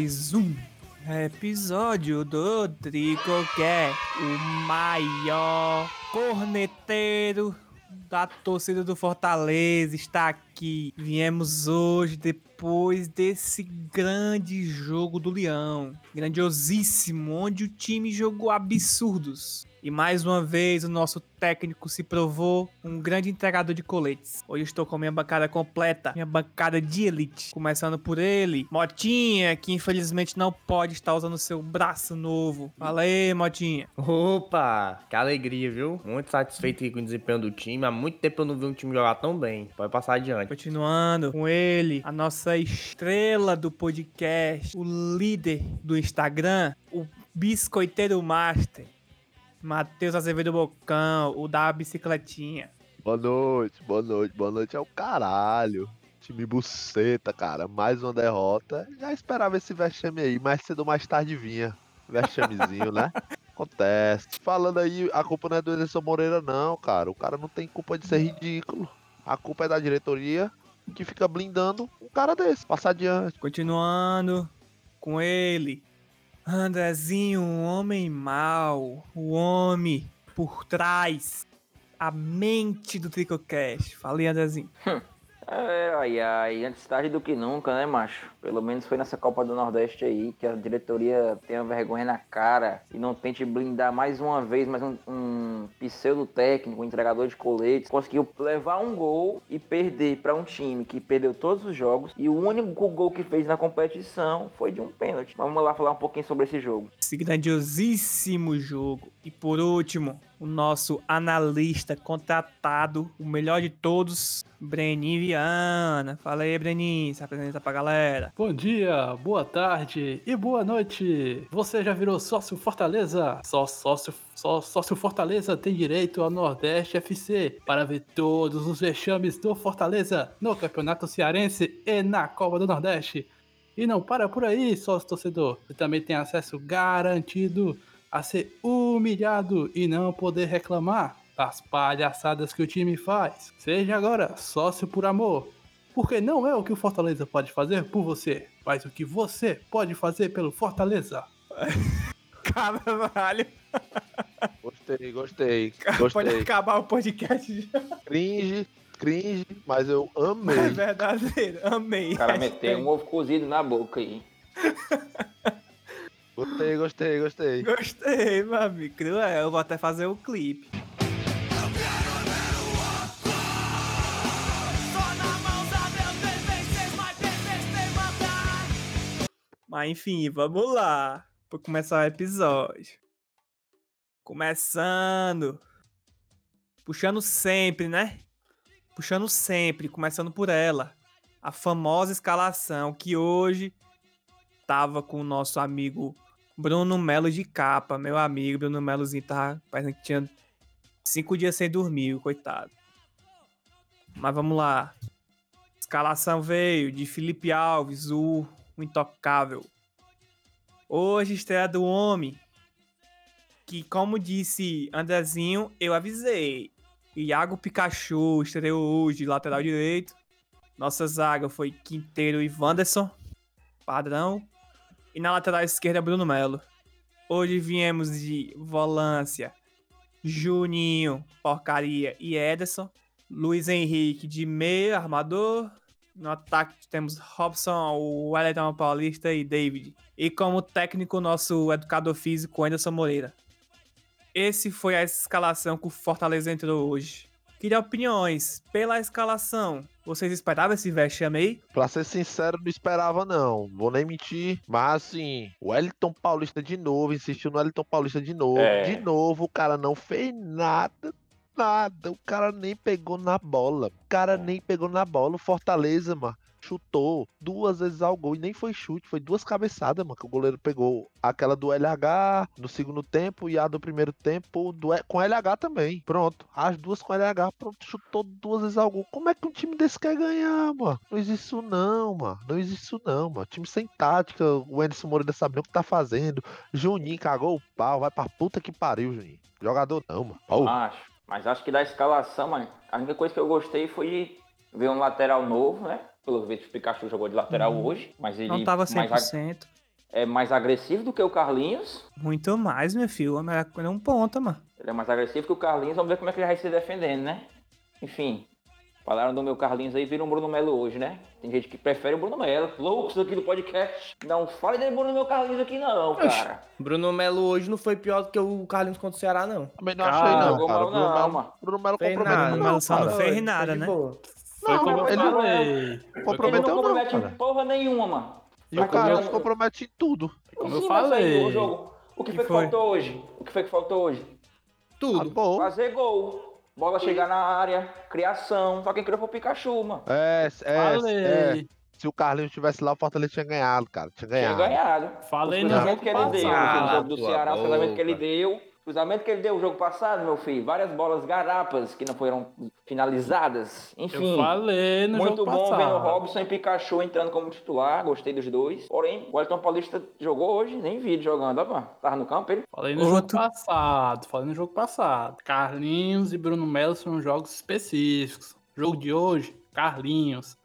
Mais um episódio do Tricocast, o maior corneteiro da torcida do Fortaleza está aqui. Viemos hoje depois desse grande jogo do Leão, grandiosíssimo, onde o time jogou absurdos. E mais uma vez o nosso técnico se provou um grande entregador de coletes. Hoje estou com a minha bancada completa, minha bancada de elite. Começando por ele, Motinha, que infelizmente não pode estar usando seu braço novo. Fala aí, Motinha. Opa, que alegria, viu? Muito satisfeito com o desempenho do time. Há muito tempo eu não vi um time jogar tão bem. Pode passar adiante. Continuando com ele, a nossa estrela do podcast, o líder do Instagram, o biscoiteiro master. Matheus Azevedo Bocão, o da bicicletinha. Boa noite, boa noite, boa noite é o caralho. Time buceta, cara. Mais uma derrota. Já esperava esse vexame aí, mais cedo ou mais tarde vinha. Vexamezinho, né? Acontece. Falando aí, a culpa não é do Anderson Moreira, não, cara. O cara não tem culpa de ser ridículo. A culpa é da diretoria que fica blindando um cara desse. Passar adiante. Continuando com ele, Andrezinho, um homem mau, o homem por trás, a mente do Tricocast. Falei, Andrezinho. É, ai, ai, antes tarde do que nunca, né, macho? Pelo menos foi nessa Copa do Nordeste aí que a diretoria tenha vergonha na cara e não tente blindar mais uma vez mais um, um pseudo técnico, um entregador de coletes. Conseguiu levar um gol e perder para um time que perdeu todos os jogos e o único gol que fez na competição foi de um pênalti. Vamos lá falar um pouquinho sobre esse jogo. Esse grandiosíssimo jogo. E por último, o nosso analista contratado, o melhor de todos, Brenin Viana. Fala aí, Brenin, se apresenta pra galera. Bom dia, boa tarde e boa noite. Você já virou sócio Fortaleza? Só sócio, só sócio Fortaleza tem direito ao Nordeste FC para ver todos os vexames do Fortaleza no Campeonato Cearense e na Copa do Nordeste. E não para por aí, sócio torcedor. Você também tem acesso garantido a ser humilhado e não poder reclamar das palhaçadas que o time faz. Seja agora sócio por amor. Porque não é o que o Fortaleza pode fazer por você, mas o que você pode fazer pelo Fortaleza. Caralho, Gostei, gostei. pode Gostei. acabar o podcast já. Cringe, cringe, mas eu É amei. verdadeiro, amei. O cara meteu um ovo cozido na boca aí. Gostei, gostei, gostei. Gostei, meu amigo. Cruel, eu vou até fazer o clipe. Mas enfim, vamos lá. Pra começar o episódio. Começando. Puxando sempre, né? Puxando sempre, começando por ela. A famosa escalação que hoje tava com o nosso amigo Bruno Melo de capa, meu amigo. Bruno Melozinho tava parecendo que tinha cinco dias sem dormir, coitado. Mas vamos lá. Escalação veio de Felipe Alves, o, o intocável. Hoje estreia do homem. Que, como disse Andrezinho, eu avisei. Iago Pikachu estreou hoje, lateral direito. Nossa zaga foi Quinteiro e Wanderson. Padrão. E na lateral esquerda, Bruno Melo. Hoje viemos de volância Juninho, porcaria e Ederson. Luiz Henrique de meio, armador. No ataque temos Robson, o Wellington Paulista e David. E como técnico, nosso educador físico, Anderson Moreira. Esse foi a escalação que o Fortaleza entrou hoje. Queria opiniões. Pela escalação, vocês esperavam esse vexame aí? Pra ser sincero, não esperava não. Vou nem mentir. Mas assim, o Wellington Paulista de novo, insistiu no Wellington Paulista de novo. É. De novo, o cara não fez nada. Nada. O cara nem pegou na bola. O cara nem pegou na bola. O Fortaleza, mano. Chutou duas vezes ao gol e nem foi chute, foi duas cabeçadas, mano. Que o goleiro pegou aquela do LH no segundo tempo e a do primeiro tempo do, com LH também. Pronto, as duas com LH, pronto, chutou duas vezes ao gol. Como é que um time desse quer ganhar, mano? Não existe isso não, mano. Não existe isso não, mano. Time sem tática, o Anderson Moreira sabendo o que tá fazendo. Juninho cagou o pau, vai pra puta que pariu, Juninho. Jogador não, mano. Acho. Mas acho que da escalação, mano, a única coisa que eu gostei foi de ver um lateral novo, né? Pelo visto, o Pikachu jogou de lateral hoje, mas ele Não tava mais, ag- 100%. é mais agressivo do que o Carlinhos. Muito mais, meu filho. É melhor que um ponta, mano. Ele é mais agressivo que o Carlinhos. Vamos ver como é que ele vai se defendendo, né? Enfim, falaram do meu Carlinhos aí, viram o Bruno Melo hoje, né? Tem gente que prefere o Bruno Melo. Loucos aqui do podcast. Não fale de Bruno meu Carlinhos aqui não, cara. Bruno Melo hoje não foi pior do que o Carlinhos contra o Ceará, não. também não Cara, achei não, jogou cara. mal Bruno não, Melo. Bruno Melo Fez comprometeu nada, não, só cara. não fez Foi nada, né? Foi Não, como eu ele- falei. Ele não Comprometeu não, compromete cara. porra nenhuma, mano. E o Mas Carlinhos como- compromete em tudo. Como eu Sim, aí falei. O, jogo, o que, Que foi que faltou hoje? O que foi que faltou hoje? Tudo. Acabou. Fazer gol. Bola chegar na área, criação. Só quem criou foi o Pikachu, mano. É, é, é. Se o Carlinhos tivesse lá, o Fortaleza tinha ganhado, cara. Tinha Tinha ganhado. ganhado. Falei o no jogo que ele deu, passado. o jogo do Ceará, o que ele deu. Cruzamento que ele deu o jogo passado, meu filho. Várias bolas garapas que não foram finalizadas. Enfim. Eu falei no Muito jogo bom passado. vendo o Robson e Pikachu entrando como titular. Gostei dos dois. Porém, o Elton Paulista jogou hoje. Nem vi ele jogando. Ó, mano. Tava no campo ele. Falei no Outro- jogo passado, falei no jogo passado. Carlinhos e Bruno Melo são jogos específicos. Jogo de hoje, Carlinhos.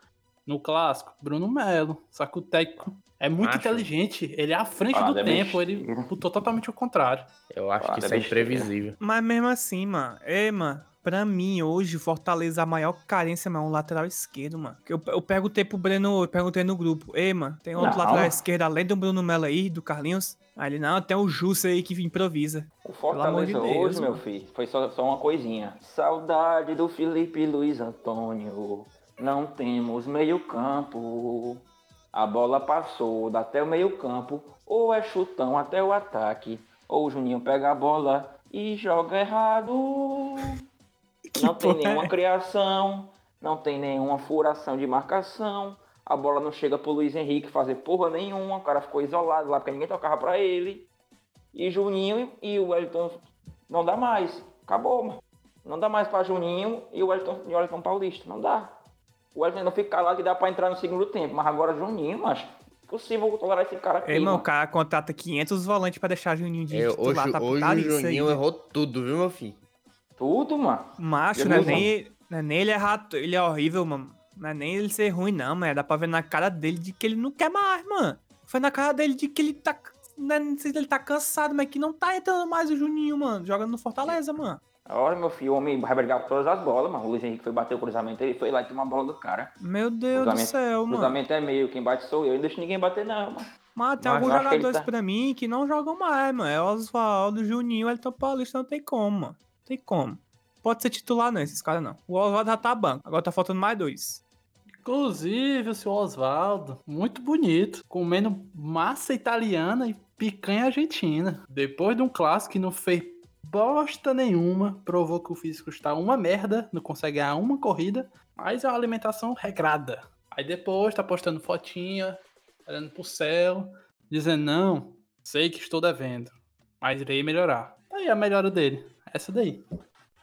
No clássico, Bruno Melo. Só que o técnico é muito Acho. inteligente. Ele é à frente Ah, do deve tempo. Ele botou totalmente o contrário. Eu acho Ah, que isso é deve ser, imprevisível. Mas mesmo assim, mano. Ei, mano. Pra mim, hoje, Fortaleza, a maior carência, mano, é o lateral esquerdo, mano. Eu, eu perguntei pro Breno, eu perguntei no grupo. Ei, mano, tem outro Não. lateral esquerdo além do Bruno Melo aí, do Carlinhos? Aí ele, não, tem o Jussa aí que improvisa. O amor de Fortaleza Deus, hoje, meu mano. filho, foi só, só uma coisinha. Saudade do Felipe Luiz Antônio. Não temos meio campo. A bola passou até o meio campo. Ou é chutão até o ataque. Ou o Juninho pega a bola e joga errado. Não tem porra é nenhuma criação. Não tem nenhuma furação de marcação. A bola não chega pro Luiz Henrique fazer porra nenhuma. O cara ficou isolado lá porque ninguém tocava pra ele. E Juninho e o Wellington não dá mais. Acabou, mano. Não dá mais pra Juninho e o Wellington, e o Wellington Paulista. Não dá. O Wellington não fica lá que dá pra entrar no segundo tempo. Mas agora Juninho, mas impossível tolerar esse cara aqui. Ei, mano, o cara contrata 500 volantes pra deixar Juninho de titular, hoje tá hoje o isso aí. Juninho errou tudo, viu, meu filho? Tudo, mano. Macho, não é, nem, não é nem ele errar, ele é horrível, mano. Não é nem ele ser ruim, não, mano. Dá pra ver na cara dele de que ele não quer mais, mano. Foi na cara dele de que ele tá. Não, é- não sei se ele tá cansado, mas que não tá entrando mais o Juninho, mano. Jogando no Fortaleza, mano. Olha, meu filho, o homem vai brigar por todas as bolas, mano. O Luiz Henrique foi bater o cruzamento, ele foi lá e tomou a bola do cara. Meu Deus do céu, O mano. cruzamento é meio, quem bate sou eu. Eu não deixo ninguém bater, não, mano. Mas tem Mas alguns jogadores tá- pra mim que não jogam mais, mano. É Oswaldo, Juninho, Elton Paulista, não tem como, mano. Não tem como. Pode ser titular, não, esses caras não. O Oswaldo já tá banco. Agora tá faltando mais dois. Inclusive, o seu Oswaldo, muito bonito, comendo massa italiana e picanha argentina. Depois de um clássico que não fez bosta nenhuma, provou que o físico está uma merda, não consegue ganhar uma corrida, mas é uma alimentação regrada. Aí depois tá postando fotinha, olhando pro céu, dizendo: Não, sei que estou devendo, mas irei melhorar. Aí a melhora dele, essa daí.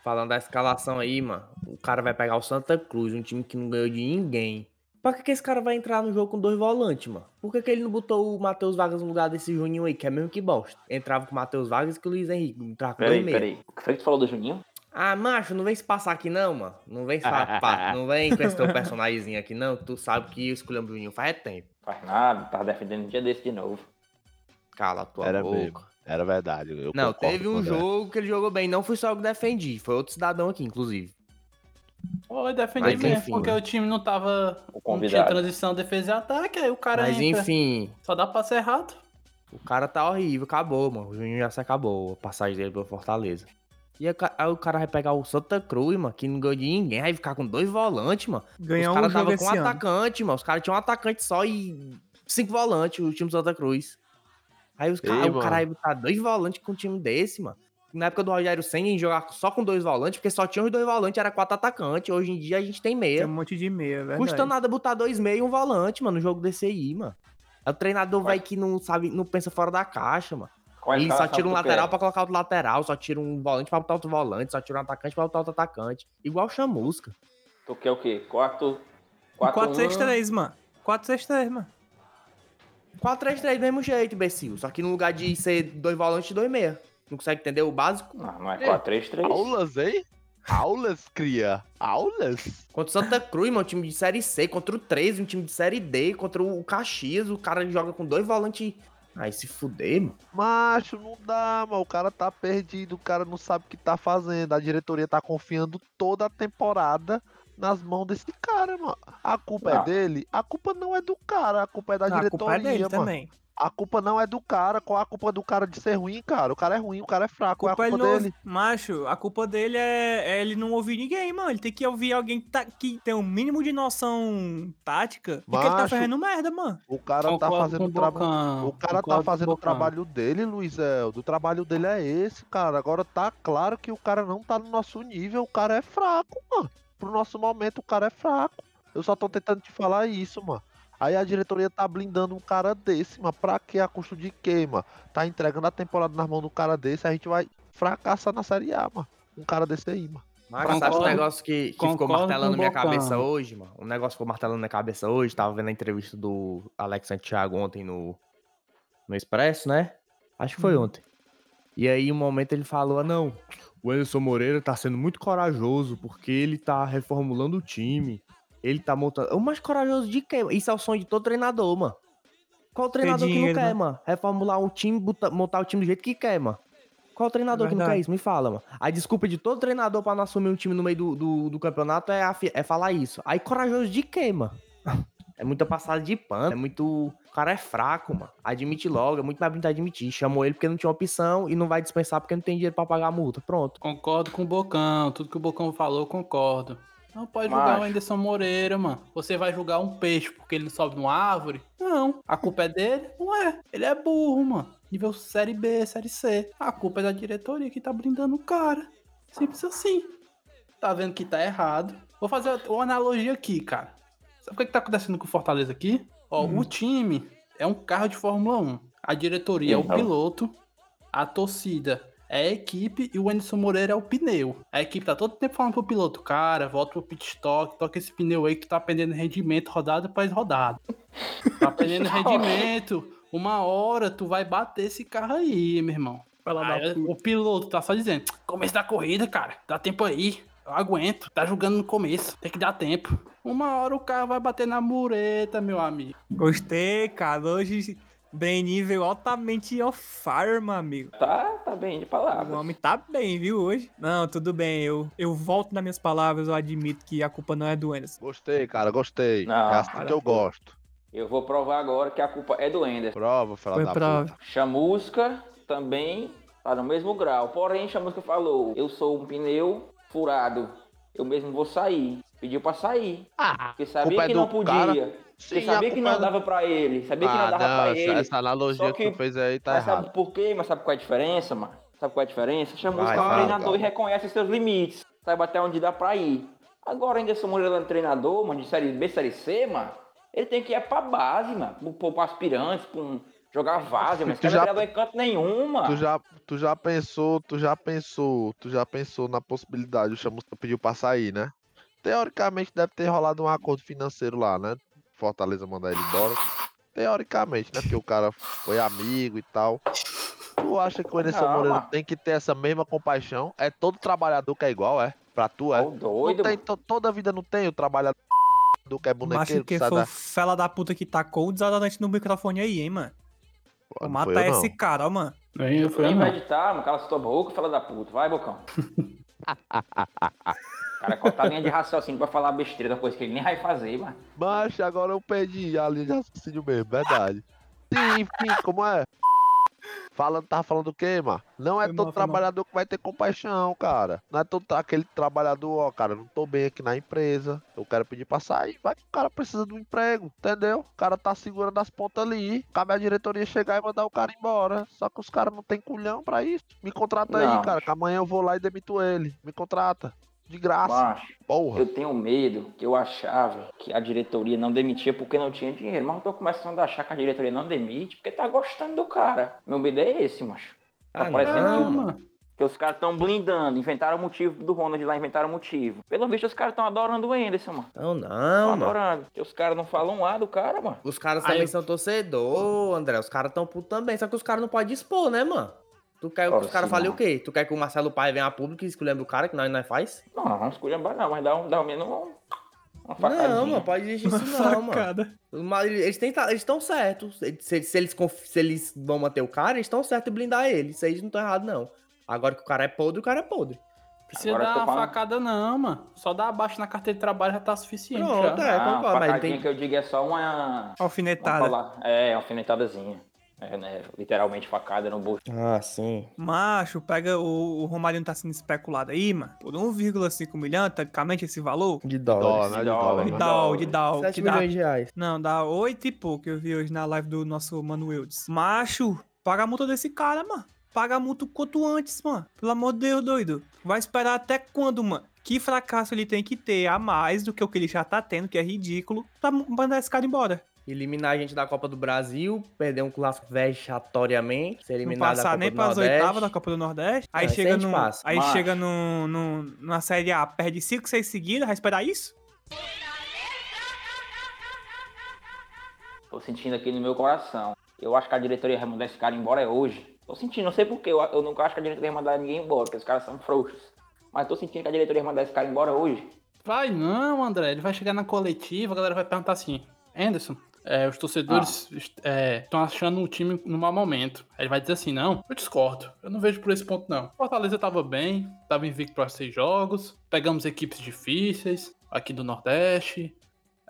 Falando da escalação aí, mano, o cara vai pegar o Santa Cruz, um time que não ganhou de ninguém. Pra que, que esse cara vai entrar no jogo com dois volantes, mano? Por que, que ele não botou o Matheus Vargas no lugar desse Juninho aí, que é mesmo que bosta? Entrava com o Matheus Vargas e com o Luiz Henrique, entrava com Peraí, peraí. O que foi que tu falou do Juninho? Ah, macho, não vem se passar aqui não, mano. Não vem, se fa- não vem com esse teu personagemzinho aqui não. Tu sabe que eu escolhemos o Juninho faz tempo. Faz nada, tava defendendo um dia desse de novo. Cala a tua Era boca. mesmo. Era verdade. eu Não, teve o um jogo que ele jogou bem. Não fui só eu que defendi. Foi outro cidadão aqui, inclusive. Oi, defendi Mas mesmo, enfim, porque o time não tava. O Não tinha convidado. transição, defesa e ataque, aí o cara Mas entra. enfim, Só dá pra ser errado. o cara tá horrível. Acabou, mano. O Juninho já se acabou. A passagem dele pelo Fortaleza. E aí, o cara vai pegar o Santa Cruz, mano, que não ganhou de ninguém. Vai ficar com dois volantes, mano. Ganhou Os um caras jogo tava com um ano. atacante, mano. Os caras tinham um atacante só e cinco volantes, o time do Santa Cruz. Aí os cara, Ei, o cara vai botar dois volantes com um time desse, mano. Na época do Rogério Senna, a gente jogava só com dois volantes, porque só tinha os dois volantes, era quatro atacantes. Hoje em dia a gente tem Tem meia. um monte de meia, é verdade. Custa nada botar dois meia e um volante, mano, no jogo desse aí, mano. É o treinador vai que não sabe, não pensa fora da caixa, mano. Qual é Ele só escalação tira um lateral pra colocar outro lateral, só tira um volante pra botar outro volante, só tira um atacante pra botar outro atacante. Igual chamusca. Tu quer o quê? 4... Um 4 4-6-3, mano. 4-6-3, mano. 4-3-3 do mesmo jeito, imbecil. Só que no lugar de ser dois volantes, dois meia. Não consegue entender o básico? Não, não é 4-3-3. Aulas, hein? Aulas, cria. Aulas. Contra o Santa Cruz, mano, um time de Série C. Contra o 13, um time de Série D. Contra o Caxias, o cara joga com dois volantes. Aí se fuder, mano. Macho, não dá, mano. O cara tá perdido, o cara não sabe o que tá fazendo. A diretoria tá confiando toda a temporada nas mãos desse cara, mano. A culpa Não. é dele? A culpa não é do cara, a culpa é da a diretoria, culpa é dele mano. também. A culpa não é do cara. Qual a culpa do cara de ser ruim, cara? O cara é ruim, o cara é fraco. Qual é a culpa culpa ele não dele? ouve- Macho, a culpa dele é, é ele não ouvir ninguém, mano. Ele tem que ouvir alguém que, tá, que tem um mínimo de noção tática. Porque ele tá Macho, fazendo merda, mano. O cara tá fazendo o trabalho. O cara tá concordo fazendo o trabalho dele, Luiz Eldo. O trabalho dele é esse, cara. Agora tá claro que o cara não tá no nosso nível. O cara é fraco, mano. Pro nosso momento, o cara é fraco. Eu só tô tentando te falar isso, mano. Aí a diretoria tá blindando um cara desse, mano. Pra quê? A custo de quê, mano? Tá entregando a temporada nas mãos do cara desse. A gente vai fracassar na Série A, mano. Um cara desse aí, mano. Mas Concordo- sabe o negócio que, que ficou martelando minha Bocão. cabeça hoje, mano? Um negócio que ficou martelando na minha cabeça hoje. Tava vendo a entrevista do Alex Santiago ontem no, no Expresso, né? Acho que foi ontem. E aí, um momento ele falou: ah, não, o Anderson Moreira tá sendo muito corajoso porque ele tá reformulando o time. Ele tá montando. O mais corajoso de quê? Isso é o sonho de todo treinador, mano. Qual treinador que dinheiro, não quer, né? mano? Reformular um time, botar- montar o time do jeito que quer, mano. Qual treinador que não quer isso? Me fala, mano. A desculpa de todo treinador pra não assumir um time no meio do, do, do campeonato é, afi- é falar isso. Aí corajoso de quê, mano? É muita passada de pano, é muito. O cara é fraco, mano. Admite logo, é muito mais bonito admitir. Chamou ele porque não tinha opção e não vai dispensar porque não tem dinheiro pra pagar a multa. Pronto. Concordo com o Bocão. Tudo que o Bocão falou, concordo. Não pode Macho. julgar o Anderson Moreira, mano. Você vai julgar um peixe porque ele não sobe numa árvore? Não. A culpa é dele? Não é. Ele é burro, mano. Nível Série B, Série C. A culpa é da diretoria que tá blindando o cara. Simples assim. Tá vendo que tá errado. Vou fazer uma analogia aqui, cara. Sabe o que, que tá acontecendo com o Fortaleza aqui? Ó, Hum. o time é um carro de Fórmula 1. A diretoria é o Então. piloto. A torcida é a equipe e o Anderson Moreira é o pneu. A equipe tá todo tempo falando pro piloto, cara, volta pro pit stop, toca esse pneu aí que tá perdendo rendimento rodada após rodada. Tá perdendo rendimento. Uma hora tu vai bater esse carro aí, meu irmão. Aí, o piloto tá só dizendo, começo da corrida, cara, dá tempo aí. Eu aguento, tá jogando no começo, tem que dar tempo. Uma hora o carro vai bater na mureta, meu amigo. Gostei, cara. Hoje, bem nível altamente on fire, meu amigo. Tá, tá bem de O palavras. homem tá bem, viu, hoje? Não, tudo bem. Eu, eu volto nas minhas palavras. Eu admito que a culpa não é do Anderson. Gostei, cara, gostei. Não, é assim para que eu gosto. Eu vou provar agora que a culpa é do Ender. Prova, fala Foi da prova. puta. Chamusca também tá no mesmo grau. Porém, Chamusca falou: Eu sou um pneu furado. Eu mesmo vou sair. Pediu pra sair. Ah, Porque sabia é que do não podia. cara. Porque sim, sabia a que não é dava pra ele. Sabia que não Ah, dava não, pra essa, ele. essa analogia Só que... que- tu fez aí tá Mas errado. sabe por quê? Mas sabe qual é a diferença, mano? Sabe qual é a diferença? Vai, é um fala, treinador e reconhece os seus limites. Sabe até onde dá pra ir. Agora, ainda sou Moreira é um treinador, mano, de série B, série C, mano. Ele tem que ir pra base, mano. Pro, pro aspirantes, pra um, jogar vaza. Esse Tu não já- é treinador em canto nenhum, mano. Tu já, tu já pensou, tu já pensou, tu já pensou na possibilidade, o Chamusca pediu pra sair, né? Teoricamente deve ter rolado um acordo financeiro lá, né? Fortaleza mandar ele embora. Teoricamente, né? Porque o cara foi amigo e tal. Tu acha que o Anderson Não, Moreira tem que ter essa mesma compaixão? É todo trabalhador que é igual, é? Pra tu, é? Ô, doido, não tem, toda a vida não tem o trabalhador que é Mas bonequeiro que que foi o da... fela da puta que tacou o desodorante no microfone aí, hein, mano. Pô, matar não. esse cara, ó, mano. Nem eu Nem não. vai editar, mano. Cala sua boca, fala da puta. Vai, Bocão. cara, corta a linha de raciocínio pra falar besteira da coisa que ele nem vai fazer, mano. Mas agora eu perdi a linha de raciocínio mesmo, verdade. Sim, sim, como é? Falando, tava falando o quê, mano? Não é Foi todo mal, trabalhador que vai ter compaixão, cara. Não é todo aquele trabalhador, ó, cara, não tô bem aqui na empresa. Eu quero pedir pra sair. Vai que o cara precisa de um emprego, entendeu? O cara tá segurando as pontas ali. Cabe a diretoria chegar e mandar o cara embora. Só que os caras não tem culhão pra isso. Me contrata Não. aí, cara, que amanhã eu vou lá e demito ele. Me contrata. De graça. Macho, Porra. eu tenho medo que eu achava que a diretoria não demitia porque não tinha dinheiro. Mas eu tô começando a achar que a diretoria não demite porque tá gostando do cara. Meu medo é esse, macho. Tá Ah, parecendo não, que- mano. Que os caras estão blindando, inventaram o motivo do Ronald lá, inventaram o motivo. Pelo visto, os caras estão adorando o Anderson, mano. Não, Estão não, mano. adorando. Porque os caras não falam lá do cara, mano. Os caras Aí também eu- são torcedor, André. Os caras tão putos também. Só que os caras não podem expor, né, mano? Tu quer que os caras sim, falem o quê? Tu quer que o Marcelo Pai venha a público e escolha o cara, que nós não faz? Não, não escolher não, mas dá um, dá um menos um, uma facadinha. Não, mano, pode existir isso não, mano. Facada. Mas eles estão certos. Se, se eles, se eles vão manter o cara, eles estão certos em blindar ele. Isso aí eles não estão errados, não. Agora que o cara é podre, o cara é podre. Precisa Agora dar uma falando- facada, não, mano. Só dar abaixo na carteira de trabalho já tá suficiente. Pronto, já. é. Ah, concordo, mas facadinha tem- que eu digo é só uma... Alfinetada. É, uma alfinetadazinha. É, né? Literalmente facada no bolso. Ah, sim. Macho, pega o, o Romarinho tá sendo especulado aí, mano. Por 1,5 milhão, tecnicamente esse valor. De Dólar, dólares. né? De dólar, dólar. De né? Dal, de Dal. 7 Que dá, milhões de reais. não, dá 8 e pouco que eu vi hoje na live do nosso Mano Wildes. Macho, paga a multa desse cara, mano. Paga a multa o quanto antes, mano. Pelo amor de Deus, doido. Vai esperar até quando, mano? Que fracasso ele tem que ter a mais do que o que ele já tá tendo, que é ridículo, pra mandar esse cara embora. Eliminar a gente da Copa do Brasil, perder um clássico vexatoriamente, ser Não eliminado da passar Copa nem do pras Nordeste. oitavas da Copa do Nordeste. Aí É, chega no. passa. Aí chega no, no, na Série A, perde 5, 6 seguidas, vai esperar isso? Tô sentindo aqui no meu coração. Eu acho que a diretoria vai mandar esse cara embora é hoje. Tô sentindo, não sei porquê. Eu, eu nunca acho que a diretoria vai mandar ninguém embora, porque os caras são frouxos. Mas tô sentindo que a diretoria vai mandar esse cara embora hoje. Vai não, André. Ele vai chegar na coletiva, a galera vai perguntar assim: Anderson, é, os torcedores estão achando o time no mau momento. Aí ele vai dizer assim: não, eu discordo. Eu não vejo por esse ponto, não. Fortaleza tava bem, tava invicto para seis jogos. Pegamos equipes difíceis aqui do Nordeste.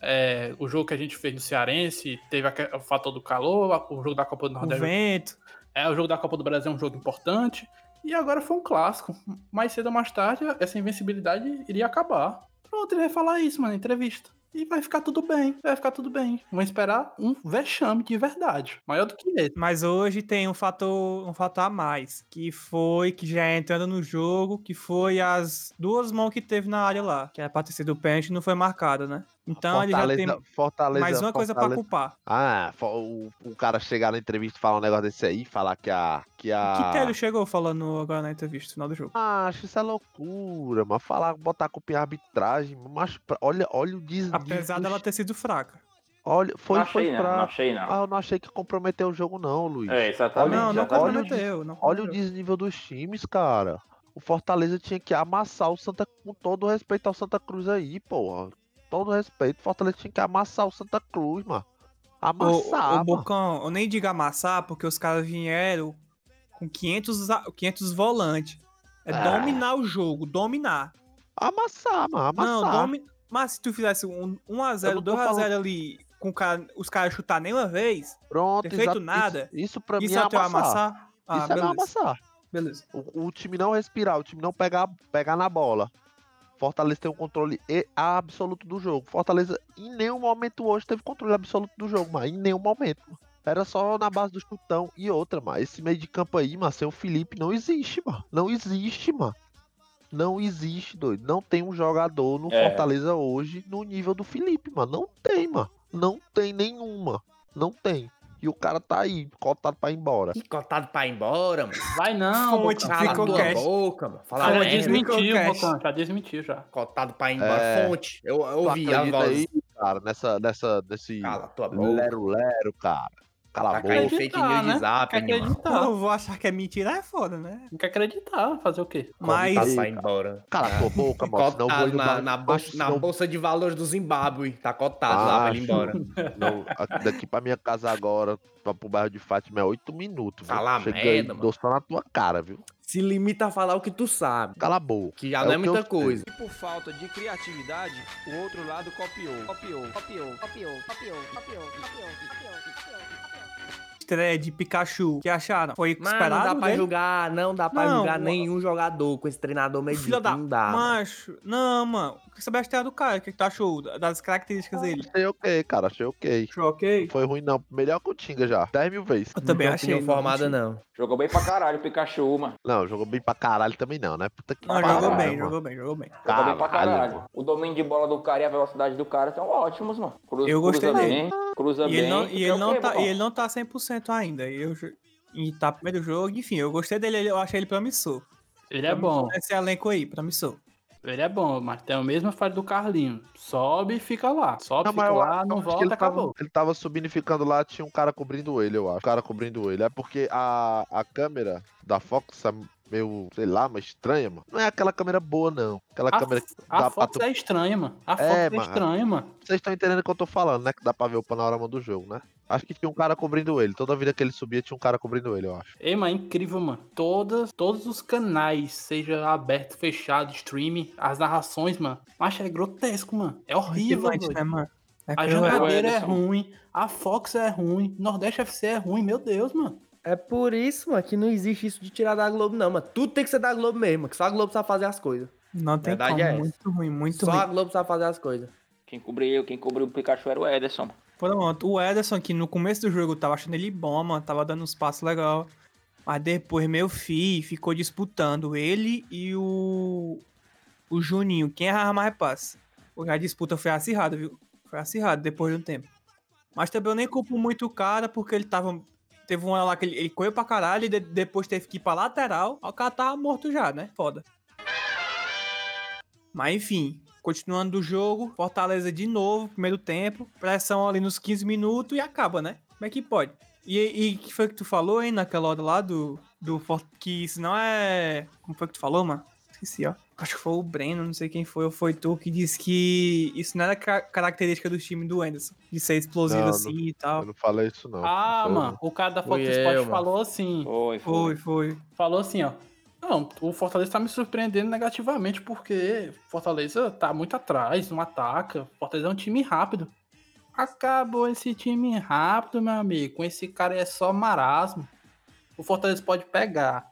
É, o jogo que a gente fez no Cearense teve o fator do calor, o jogo da Copa do O Nordeste. vento. É, o jogo da Copa do Brasil é um jogo importante. E agora foi um clássico. Mais cedo ou mais tarde, essa invencibilidade iria acabar. Pronto, ele vai falar isso, mano, na entrevista. E vai ficar tudo bem, vai ficar tudo bem. Vamos esperar um vexame de verdade. Maior do que esse. Mas hoje tem um fator, um fator a mais, que foi que já é entrando no jogo, que foi as duas mãos que teve na área lá, que era pra ter sido pênalti não foi marcado, né? Então ele já tem Fortaleza, mais uma coisa pra Fortaleza- culpar. Ah, o, o cara chegar na entrevista e falar um negócio desse aí, falar que a. Que a. Que Télio chegou falando agora na entrevista, no final do jogo. Ah, acho isso é loucura, mas falar, botar a culpa em arbitragem, mas pra- olha, olha o desnível. Apesar dela ter sido fraca. Olha, foi, não foi achei não, pra. não achei não. Ah, eu não achei que comprometeu o jogo, não, Luiz. É, exatamente. não, não exatamente. olha o comprometeu. Não Olha o comprometeu. desnível dos times, cara. O Fortaleza tinha que amassar o Santa com todo o respeito ao Santa Cruz aí, porra. Todo respeito, o Fortaleza tinha que amassar o Santa Cruz, mano. Amassar, Ô. Bocão, eu nem digo amassar, porque os caras vieram com 500, za- 500 volantes. É Ah. dominar o jogo, dominar. Amassar, mano, amassar. Não, domi... Mas se tu fizesse um 1x0, Eu não tô 2x0 ali, com cara, os caras chutar nenhuma vez, Pronto, ter feito nada, Isso, isso pra isso mim é é amassar. amassar? Ah, isso é beleza. amassar. beleza. O, o time não respirar, o time não pegar, pegar na bola. Fortaleza tem um controle absoluto do jogo. Fortaleza em nenhum momento hoje teve controle absoluto do jogo, mas em nenhum momento. mano. Era só na base do chutão e outra, mano. Esse meio de campo aí, mano, sem o Felipe não existe, mano. Não existe, mano. Não existe, doido. Não tem um jogador no É. Fortaleza hoje no nível do Felipe, mano. Não tem, mano. Não tem nenhuma. Não tem. E o cara tá aí, cotado pra ir embora. Que cotado pra ir embora, mano. Vai não, Fonte. Cala ficou tua cash. boca, mano. Fala Ah, já desmentiu. Já desmentiu já. Cotado pra ir embora. É. Fonte. Eu, eu ouvi a voz. aí, cara, nessa, nessa, Cala boca. lero-lero, cara. Cala a Tá boca. fake news de zap, acreditar. Eu vou achar que é mentira, é foda, né? Não quer acreditar. Fazer o quê? Mas. Tá saindo embora. Cala a tua boca, mano. Senão eu vou na, na, bolsa, na bolsa de valores do Zimbábue. Tá cotado lá pra ele ir Macho. embora. Não, aqui- daqui pra minha casa agora, pra, pro bairro de Fátima, é 8 minutos. viu? Fala Chega merda, mano. dou só na tua cara, viu? se limita a falar o que tu sabe. Cala a boca. Que é já não é, muita coisa. E por falta de criatividade, o outro lado copiou. Copiou, copiou, copiou, copiou, copiou, copiou, copiou. Estreia de Pikachu, que acharam? Foi Mas esperado, não dá pra né? julgar, não dá pra não, julgar mano. nenhum jogador com esse treinador meio Filha da... não dá. Macho, não, mano. O que você acha do cara? O que tu achou das características ah, dele? Achei ok, cara, achei ok. Achei ok? Não foi ruim não, melhor que o Tinga já, 10 mil vezes. Eu também não achei. Não formada não. Jogou bem pra caralho o Pikachu, mano. Não, jogou bem pra caralho também não, né? Puta que Não, pariu, jogou bem, mano. jogou bem, jogou bem. Jogou bem pra Caralho, caralho. mano. O domínio de bola do cara e a velocidade do cara são ótimos, mano. Cruza, Eu gostei cruza dele. bem, cruza E bem. ele não, tu e quer ele o não tá, e ele não tá 100% ainda. Eu, e tá primeiro jogo, enfim, eu gostei dele, eu achei ele promissor. Ele é bom. Esse elenco aí, promissor. Ele é bom, mas tem a mesma falha do Carlinho. Sobe e fica lá. Sobe, Não, fica eu lá, não volta, ele tava, acabou. ele tava subindo e ficando lá, tinha um cara cobrindo ele, eu acho. Um cara cobrindo ele. É porque a, a câmera da Fox é meio, sei lá, mas estranha, mano. Não é aquela câmera boa, não. Aquela A, câmera que a Fox tu... é estranha, mano. A É, Fox é, mano. estranha, mano. Vocês estão entendendo o que eu tô falando, né? Que dá pra ver o panorama do jogo, né? Acho que tinha um cara cobrindo ele. Toda vida que ele subia, tinha um cara cobrindo ele, eu acho. Ei, mano, é incrível, mano. Todas, todos os canais, seja aberto, fechado, streaming, as narrações, mano. Mas é grotesco, mano. É horrível, Motivante, doido. né, mano? É A jogadeira é ruim, a Fox é ruim, Nordeste FC é ruim, meu Deus, mano. É por isso, mano, que não existe isso de tirar da Globo, não, mano. Tudo tem que ser da Globo mesmo, que só a Globo sabe fazer as coisas. Não tem Verdade como, é essa. muito ruim, muito Só a ruim. Globo sabe fazer as coisas. Quem cobriu, quem cobriu o Pikachu era o Ederson. Pronto, o Ederson aqui no começo do jogo eu tava achando ele bom, mano, tava dando uns passos legal. Mas depois meu filho ficou disputando ele e o o Juninho, quem errava mais passe. Porque a disputa foi acirrada, viu? Foi acirrada depois de um tempo. Mas também eu nem culpo muito o cara, porque ele tava. Teve uma lá que ele, ele correu pra caralho e de- depois teve que ir pra lateral. O cara tava morto já, né? Foda. Mas enfim, continuando do jogo, Fortaleza de novo, primeiro tempo, pressão ali nos 15 minutos e acaba, né? Como é que pode? E, e que foi que tu falou, hein, naquela hora lá do, do que isso não é. Como foi que tu falou, mano? Esqueci, ó. Acho que foi o Breno, não sei quem foi, ou foi tu, que disse que isso não era ca- característica do time do Anderson, de ser explosivo Não, assim e tal. Eu não falei isso, não. Ah, Eu- mano, o cara da Fox falou assim. Foi, foi. Foi, foi. falou assim, ó. Não, o Fortaleza tá me surpreendendo negativamente porque Fortaleza tá muito atrás, não ataca. Fortaleza é um time rápido. Acabou esse time rápido, meu amigo. Com esse cara é só marasmo. O Fortaleza pode pegar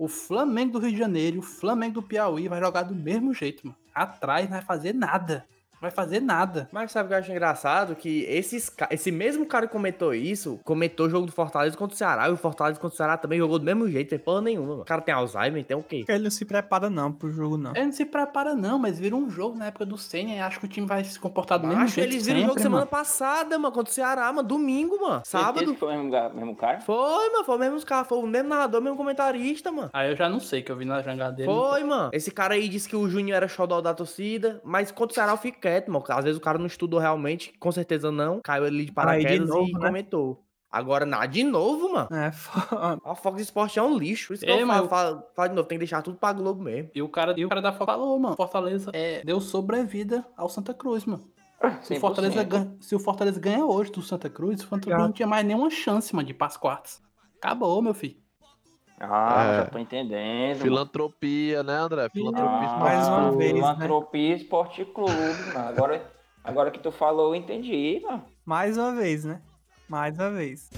o Flamengo do Rio de Janeiro o Flamengo do Piauí vai jogar do mesmo jeito, mano. Atrás não vai fazer nada. Não vai fazer nada. Mas sabe o que eu acho engraçado? Que esses, esse mesmo cara que comentou isso, comentou o jogo do Fortaleza contra o Ceará, e o Fortaleza contra o Ceará também jogou do mesmo jeito, tem porra nenhuma. Mano. O cara tem Alzheimer, tem o quê? Ele não se prepara não pro jogo, não. Ele não se prepara, não, mas vira um jogo na época do Senna e acho que o time vai se comportar do mesmo Acho jeito. eles viram o jogo sempre, semana mano. passada, mano, contra o Ceará, mano, domingo, mano, sábado. foi o mesmo, mesmo cara? Foi, mano, foi o mesmo cara, foi o mesmo narrador, o mesmo comentarista, mano. Aí eu já não sei, que eu vi na jangadeira. Foi, mano. Esse cara aí disse que o Júnior era xodó da torcida, mas contra o Ceará eu fico quieto, mano. Às vezes o cara não estudou realmente, com certeza não. Caiu ali de Aí, de paraquedas novo, e né? comentou. Agora, nada de novo, mano. É foda. A Fox Sports é um lixo. Por isso que Ei, eu falo, falo, falo de novo, tem que deixar tudo pra Globo mesmo. E o cara, e o cara da Fox falou, mano, Fortaleza é, deu sobrevida ao Santa Cruz, mano. Se o, 100%. Fortaleza ganha, se o Fortaleza ganha hoje do Santa Cruz, o Santa Cruz não tinha mais nenhuma chance, mano, de ir pras quartas. Acabou, meu filho. Ah, É. já tô entendendo. Filantropia, né, André? Filantropia Ah, mais uma vez, né? Filantropia Esporte Clube, mano. Agora, agora que tu falou, eu entendi, mano. Mais uma vez, né? Mais uma vez.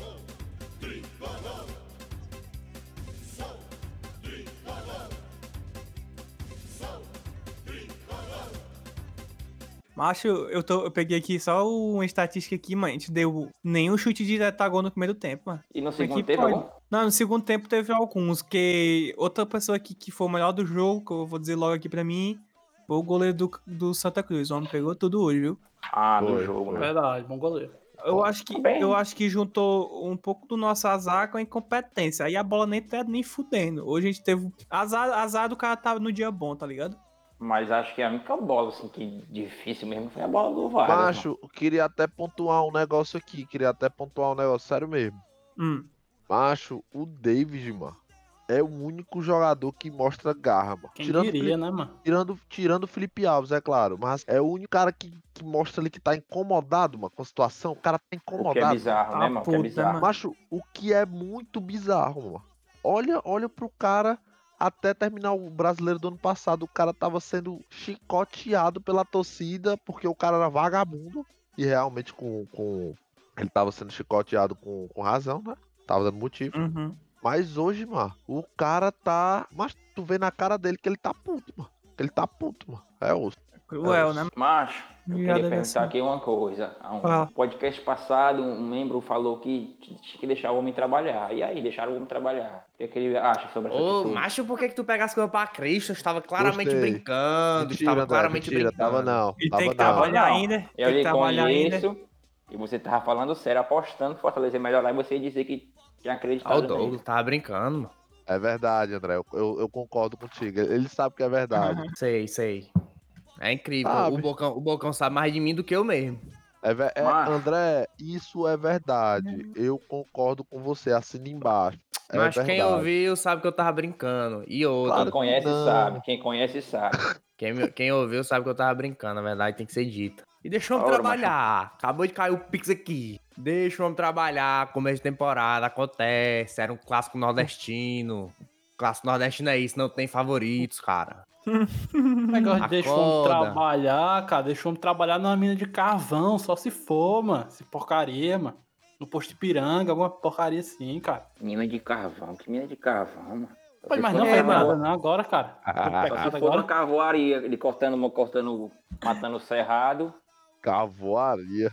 Macho, eu, tô, eu peguei aqui só uma estatística aqui, mano. A gente deu nenhum chute direto a gol no primeiro tempo, mano. E no segundo pode? algum? Não, no segundo tempo teve alguns, que outra pessoa aqui que foi o melhor do jogo, que eu vou dizer logo aqui pra mim, foi o goleiro do, do Santa Cruz. O homem pegou tudo hoje, viu? Ah, Foi, jogo, né? Verdade, bom goleiro. Eu acho que bem. eu acho que juntou um pouco do nosso azar com a incompetência. Aí a bola nem tá nem fudendo. Hoje a gente teve azar, azar do cara tava no dia bom, tá ligado? Mas acho que a única bola, assim, que difícil mesmo foi a bola do Vargas. mano. Macho, queria até pontuar um negócio aqui. Queria até pontuar um negócio sério mesmo. Hum. Macho, o David, mano, é o único jogador que mostra garra, mano. Quem Tirando, o diria, Felipe- né, mano? tirando, tirando o Felipe Alves, é claro. Mas é o único cara que, que mostra ali que tá incomodado, mano, com a situação. O cara tá O que é incomodado. bizarro, Tá né, mano? O que é puta, bizarro. mano. Macho, o que é muito bizarro, mano. Olha, olha pro cara até terminar o brasileiro do ano passado. O cara tava sendo chicoteado pela torcida porque o cara era vagabundo. E realmente com. com... Ele tava sendo chicoteado com, com razão, né? Tava dando motivo. Uhum. Mas hoje, mano, o cara tá. Mas tu vê na cara dele que ele tá puto, mano. Que ele tá puto, mano. É osso. Cruel, né? Macho, eu Já queria deve perguntar ser. aqui uma coisa. Um Fala. podcast passado, um membro falou que tinha que deixar o homem trabalhar. E aí, deixaram o homem trabalhar. O que, é que ele acha sobre essa Ô, atitude? macho, por que, que tu pega as coisas pra Cristo? Eu estava claramente Gostei. brincando. Mentira, estava claramente mentira. brincando. Tava não. Ele tava tem que não. trabalhar Não, ainda. Eu Tem que lhe trabalhar ainda. conheço e você tava falando sério, apostando que Fortaleza ia melhorar e você ia dizer que tinha Ah, acreditado o nele. Douglas tava brincando, mano. É verdade, André. Eu, eu, eu concordo contigo. Ele sabe que é verdade. Sei, sei. É incrível. Sabe? O Bocão, o Bocão sabe mais de mim do que eu mesmo. É, é, Mas- André, isso é verdade. Eu concordo com você. Assina embaixo. É Mas verdade. quem ouviu sabe que eu tava brincando. E outra, Claro Quem conhece não. sabe, quem conhece sabe. quem, quem ouviu sabe que eu tava brincando. Na verdade, tem que ser dita. E deixa o homem Ora, trabalhar. Acabou de cair o Pix aqui. Deixa o homem trabalhar. Começo de temporada, acontece. Era um clássico nordestino. Clássico nordestino é isso, não tem favoritos, cara. Negócio de deixa o homem Acorda. trabalhar, cara. Deixa o homem trabalhar numa mina de carvão, só se for, mano. Se porcaria, mano. No posto de piranga, alguma porcaria assim, cara. Mina de carvão, que mina de carvão, mano. Pode, mas não faz É, nada, não, agora, cara. Ah, Só se for agora. na carvoaria, ele cortando, cortando, matando o cerrado, Cavoaria.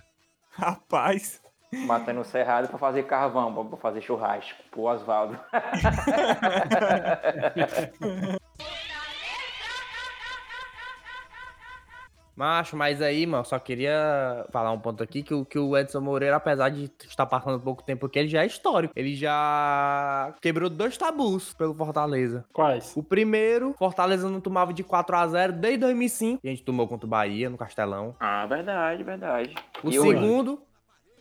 Rapaz. matando o cerrado pra fazer carvão, pra- pra fazer churrasco pro Oswaldo. Macho, mas aí, mano, só queria falar um ponto aqui que, o- que o Edson Moreira, apesar de estar passando pouco tempo aqui, ele já é histórico. Ele já quebrou dois tabus pelo Fortaleza. Quais? O primeiro, Fortaleza não tomava de 4 a 0 desde 2005. E a gente tomou contra o Bahia, no Castelão. Ah, verdade, verdade. O E hoje? segundo,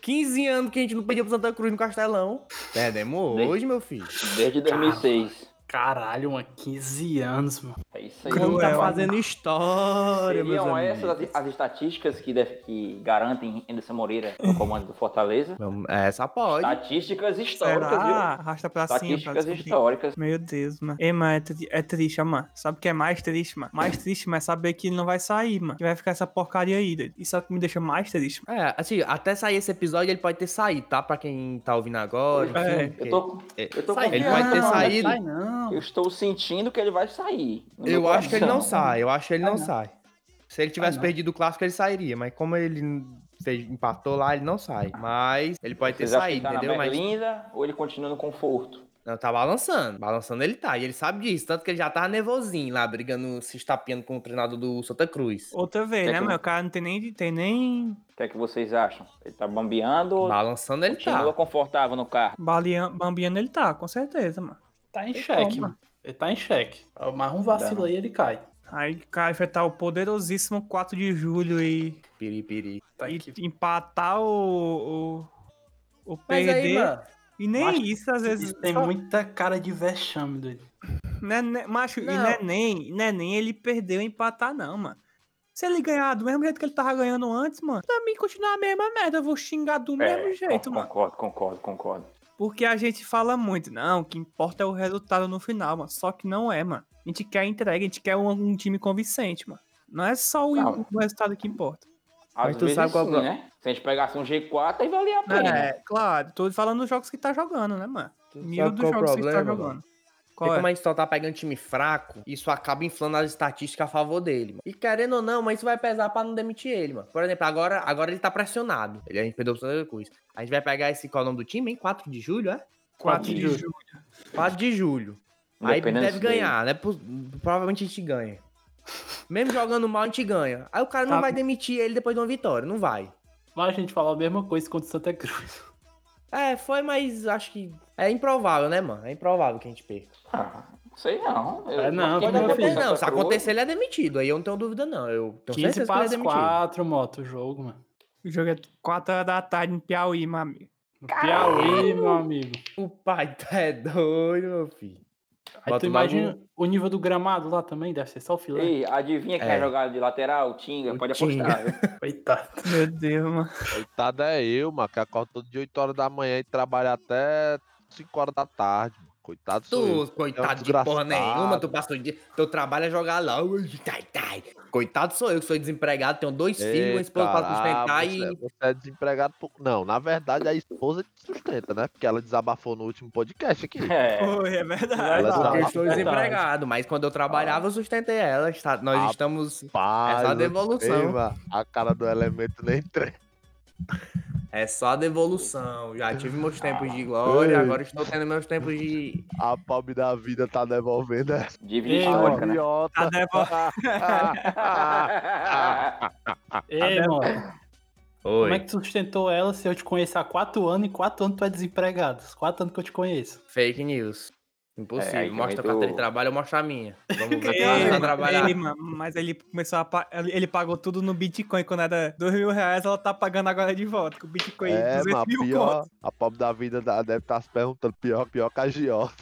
15 anos que a gente não perdia pro Santa Cruz no Castelão. Perdemos hoje, meu filho. Desde 2006. Caralho, mano. 15 anos, mano. É isso aí. O homem tá fazendo história, meus Seriam amigos. essas as, as estatísticas que, def- que garantem Anderson Moreira no comando do Fortaleza? Não, Essa pode. Estatísticas históricas, Será? viu? Arrasta pra cima Estatísticas históricas. Meu Deus, mano. Ei, mano, é, tri- é triste, mano. Sabe o que é mais triste, mano? Mais triste, mas é saber que ele não vai sair, mano. Que vai ficar essa porcaria aí. Isso é o que me deixa mais triste, mano. É, assim, até sair esse episódio ele pode ter saído, tá? Pra quem tá ouvindo agora. enfim, É. Eu tô, É, eu tô Sai Ele não, vai ter não saído. Sai não. Eu estou sentindo que ele vai sair. meu Eu acho que ele não sai, eu acho que ele não Sai não. sai. Se ele tivesse não. perdido o clássico, ele sairia, mas como ele empatou lá, ele não sai. Mas ele pode ter Vocês saído, tá entendeu? na Mas berlinda ou ele continua no conforto? não, tá balançando. Balançando ele tá. E ele sabe disso. Tanto que ele já tava nervosinho lá, brigando, se estapeando com o treinador do Santa Cruz. Outra vez, né, que eu- mano? O cara não tem nem. Tem nem... O que é que vocês acham? Ele tá bambeando ou Balançando ele continua tá. confortável no carro? Balean... Bambiando ele tá, com certeza, mano. Tá em xeque, mano. Ele tá em xeque. Mas um vacilo aí, ele cai. Aí o cara enfrentar o poderosíssimo 4 de julho e, Piripiri. Tá e aqui. empatar o. o, o perder. aí, mano. e nem Macho, isso, às vezes. Isso tem só- muita cara de vexame, doido. Né, né, macho, e Não. não é nem, não é nem ele perder ou empatar, não, mano. Se ele ganhar do mesmo jeito que ele tava ganhando antes, mano, pra mim continuar a mesma merda, eu vou xingar do mesmo jeito, con- mano. Concordo, concordo, concordo. Porque a gente fala muito, não, o que importa é o resultado no final, mano. Só que não é, mano. A gente quer entrega, a gente quer um, um time convincente, mano. Não é só o, Não. o resultado que importa. Às Mas tu vezes sabe qual sim, é o né? Se a gente pegasse um G4, aí valia a pena. É, claro, tô falando dos jogos que tá jogando, né, mano? Mil sabe dos qual o jogos que tá problema, jogando. mano? Qual Porque é? como a gente só tá pegando time fraco, isso acaba inflando as estatísticas a favor dele. Mano. E querendo ou não, mas isso vai pesar pra não demitir ele, mano. Por exemplo, agora, agora ele tá pressionado. Ele a gente perdeu o Santa Cruz. A gente vai pegar esse qual é o nome do time, hein? 4 de julho, é? 4 de julho. 4 de julho. Aí deve ganhar, né? Pro- Provavelmente a gente ganha. Mesmo jogando mal, a gente ganha. Aí o cara não Tá. vai demitir ele depois de uma vitória, não vai. Mas a gente falou a mesma coisa contra o Santa Cruz. É, foi, mas acho que é improvável, né, mano? É improvável que a gente perca. Ah, Sei não. Eu, É, não, eu fiquei meu com a filho. Santa Não, se acontecer, ele é demitido. Aí eu não tenho dúvida, não. Eu tenho 15 certeza que ele é demitido. 4, moto, o jogo, mano. O jogo é 4 horas da tarde em Piauí, meu amigo. No Piauí, meu amigo. O pai tá é doido, meu filho. Aí tu o imagina bagulho- o nível do gramado lá também, deve ser só o filé. Ei, adivinha quem é, É. jogado de lateral? Tinga, O pode Tinga. apostar. Coitado. Meu Deus, mano. Coitado é eu, mano, que acordo todo dia 8 horas da manhã e trabalho até 5 horas da tarde. Coitado sou eu. Tu, coitado de porra nenhuma, tu passa o dia. Teu trabalho é jogar lá. ui, Tai, tai. Coitado sou eu, que sou desempregado, tenho dois filhos, uma Ei, esposa pra sustentar ah, e. você, você é desempregado por... Não, na verdade a esposa te sustenta, né? Porque ela desabafou no último podcast aqui. É. Foi, é verdade. Ela Porque eu verdade. desempregado, mas quando eu trabalhava, eu sustentei ela. Está- Nós Ah, estamos. Paz, É só devolução. ei, a cara do elemento nem treme. É só devolução. Já tive meus tempos de glória, Ei. agora estou tendo meus tempos de. A pobre da vida tá devolvendo essa. Dívida Ei, histórica, né? idiota. Tá devo- Ei, mano. Como é Oi. que tu sustentou ela se eu te conheço há 4 anos e 4 anos tu é desempregado? 4 anos que eu te conheço. Fake news. Impossível. É, mostra a carteira de trabalho, eu mostro a minha. Vamos ver mano, trabalhar. mano, mas ele começou a. pa- Ele ele pagou tudo no Bitcoin. Quando era 2 mil reais, ela tá pagando agora de volta. Com o Bitcoin É, 200 mas mil pior, conto. a pobre da vida da- deve estar se perguntando pior, pior que a Giota.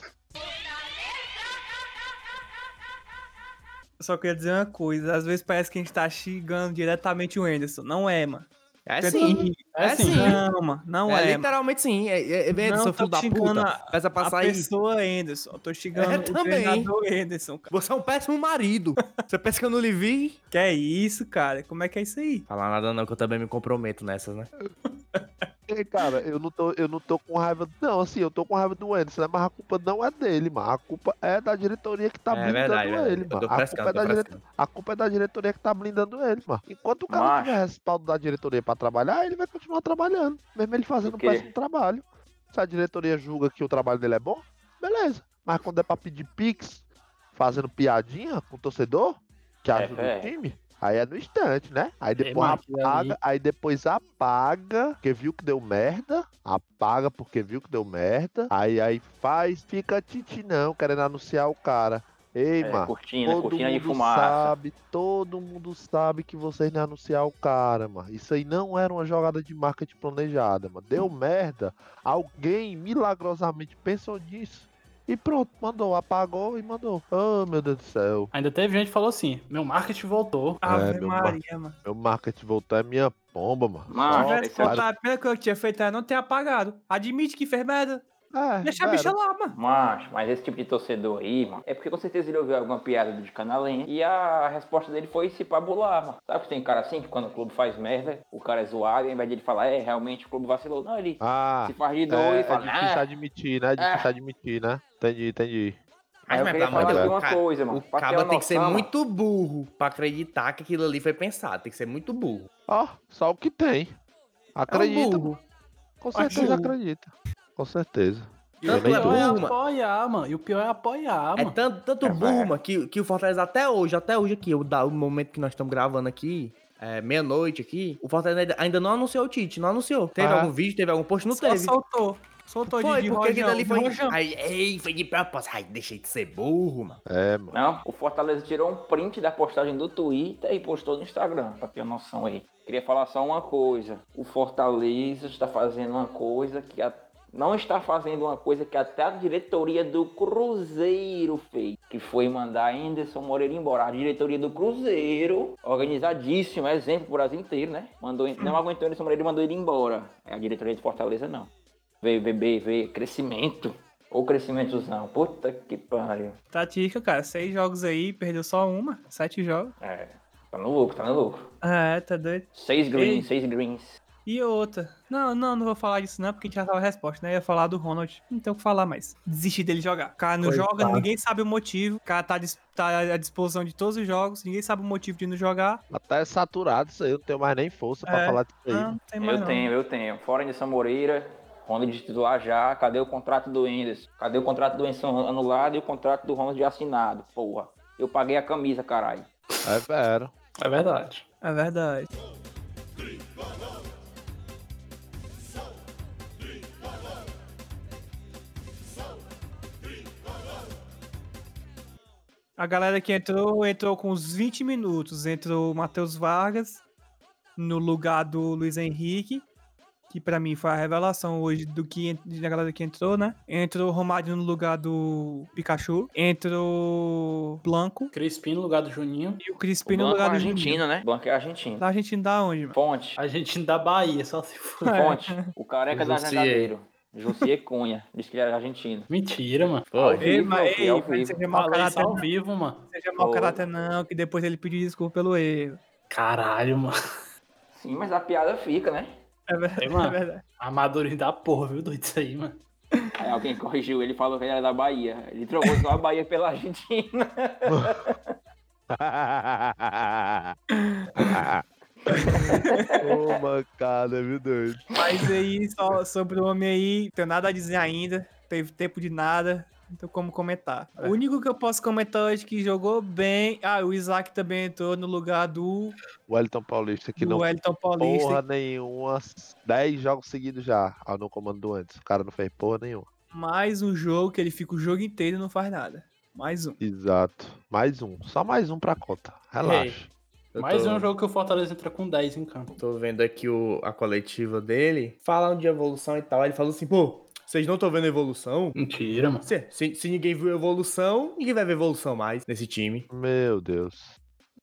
Eu Só queria dizer uma coisa. Às vezes parece que a gente tá xingando diretamente o Anderson. Não é, mano. É sim. É É sim. sim. Não, mano. Não é, é, literalmente sim. É, é, é, Não, seu tô filho da puta. a- Peça pra A pessoa Anderson. Eu tô xingando É, o também. treinador Anderson, cara. Você é um péssimo marido. Você pensa que eu não lhe vi? Que é isso, cara? Como é que é isso aí? Falar nada não, que eu também me comprometo nessas, né? Ei, cara, eu não, tô, eu não tô com raiva. Não, assim, eu tô com raiva do Anderson, né? Mas a culpa não é dele, mano. A culpa é da diretoria que tá é blindando verdade, verdade. ele, mano. A culpa, é da dire... a culpa é da diretoria que tá blindando ele, mano. Enquanto o cara tiver respaldo da diretoria pra trabalhar, ele vai continuar trabalhando. Mesmo ele fazendo um péssimo trabalho. Se a diretoria julga que o trabalho dele é bom, beleza. Mas quando é pra pedir pix, fazendo piadinha com o torcedor, que É, ajuda é. o time, aí é no instante, né? Aí depois ali- apaga, aí depois apaga, porque viu que deu merda, apaga porque viu que deu merda, aí aí faz, fica titi não, querendo anunciar o cara. Ei, É, mano, cortina, todo cortina de mundo fumaça. sabe, todo mundo sabe que vocês não anunciar o cara, mano. Isso aí não era uma jogada de marketing planejada, mano. Deu merda, alguém milagrosamente pensou nisso. E pronto, mandou, apagou e mandou. Oh, meu Deus do céu. Ainda teve gente que falou assim: meu marketing voltou. Ave meu Maria, mano. Meu marketing voltou é minha pomba, mano. É o- voltado, a primeira coisa que eu tinha feito era não ter apagado. Admite que fez merda. É, Deixa a bicha lá, mano. Macho, mas esse tipo de torcedor aí, mano, é porque com certeza ele ouviu alguma piada do canalense e a resposta dele foi se pabular, mano. Sabe que tem cara assim que quando o clube faz merda, o cara é zoado e ao invés de ele falar, é, realmente o clube vacilou. Não, ele Ah, se faz de é, doido e é fala, difícil ah, admitir, né? É difícil admitir, né? Entendi, entendi. Mas queria pelo amor falar de Deus, coisa, mano. O pra ter caba uma tem que ser noção, muito burro pra acreditar que aquilo ali foi pensado. Tem que ser muito burro. Ó, só o que tem. Acredita, É um burro. com certeza acredita. Com certeza. E Tanto o pior é é burro, mano. apoiar, mano. E o pior é apoiar, É mano. tanto, tanto É, burro, velho. mano, que, que o Fortaleza até hoje, até hoje aqui, o, da- o momento que nós estamos gravando aqui, é, meia-noite aqui, o Fortaleza ainda- não anunciou o Tite, não anunciou. Teve Ah. algum vídeo, teve algum post? Não Só teve. soltou. Soltou Foi, de, porque aquilo rojão, ali foi. Aí, ei, foi de propósito. Ai, deixei de ser burro, mano. É, mano. Não, o Fortaleza tirou um print da postagem do Twitter e postou no Instagram, pra ter noção aí. Queria falar só uma coisa. O Fortaleza está fazendo uma coisa que a- não está fazendo uma coisa que até a diretoria do Cruzeiro fez, que foi mandar Anderson Moreira embora. A diretoria do Cruzeiro, organizadíssimo, exemplo pro Brasil inteiro, né? Mandou, não aguentou Anderson Moreira e mandou ele embora. É a diretoria do Fortaleza não. Veio beber, veio crescimento. Ou crescimentozão. Puta que pariu. Tatica, cara. Seis jogos aí, perdeu só uma. Sete jogos. É, tá no lucro, tá no lucro. É, tá doido. Seis Ei. greens, seis greens. E outra. Não, não, não vou falar disso não, porque a gente já tava a resposta, né? Eu ia falar do Ronald. Não tem o que falar mais. Desistir dele jogar. O cara não Coitado. joga, ninguém sabe o motivo. O cara tá, tá à disposição de todos os jogos, ninguém sabe o motivo de não jogar. Até saturado isso aí, eu não tenho mais nem força pra É, falar disso aí. Não, mano. não tem mais Eu não. tenho, eu tenho. Fora Anderson Moreira, Ronald de titular já. Cadê o contrato do Anderson? Cadê o contrato do Anderson anulado e o contrato do Ronald de assinado? Porra. Eu paguei a camisa, caralho. É vero. É verdade. É verdade. A galera que entrou, entrou com uns 20 minutos. Entrou o Matheus Vargas no lugar do Luiz Henrique, que pra mim foi a revelação hoje do que da galera que entrou, né? Entrou o Romário no lugar do Pikachu. Entrou Blanco Crispim no lugar do Juninho. e o O Crispim no Blanco é lugar do Juninho. argentino, né? Blanco é argentino. Da Argentina da onde, mano? Fonte. A gente da Bahia, só se for. É. Fonte. O careca da. Jangadeiro. Jussier Cunha. Diz que ele é argentino. Mentira, mano. Ao Foi. Ei, vivo, mas, ei, ao mas vivo. seja mau isso caráter, ao vivo, mano. não seja mau caráter não, que depois ele pediu desculpa pelo erro. Caralho, mano. Sim, mas a piada fica, né? É verdade. Ei, mano. É verdade. Amadorismo da porra, viu, doido isso aí, mano. Aí alguém corrigiu ele e falou que ele era da Bahia. Ele trocou só a Bahia pela Argentina. Ô, mancada, viu, doido? Mas aí, só sobre o homem aí, não tenho nada a dizer ainda. Teve tempo de nada. Não tem como comentar. O único que eu posso comentar hoje que jogou bem. Ah, o Isaac também entrou no lugar do, O Wellington Paulista que não Wellington Paulista. porra nenhuma. 10 jogos seguidos já, ao no comando do antes. O cara não fez porra nenhuma. Mais um jogo que ele fica o jogo inteiro e não faz nada. Mais um. Exato. Mais um. Só mais um pra conta. Relaxa. Eu Mais tô- um jogo que o Fortaleza entra com 10 em campo. Tô vendo aqui o, a coletiva dele, falando de evolução e tal. Aí ele falou assim, pô, vocês não estão vendo evolução? Mentira, mano. Se, se, se ninguém viu evolução, ninguém vai ver evolução mais nesse time. Meu Deus.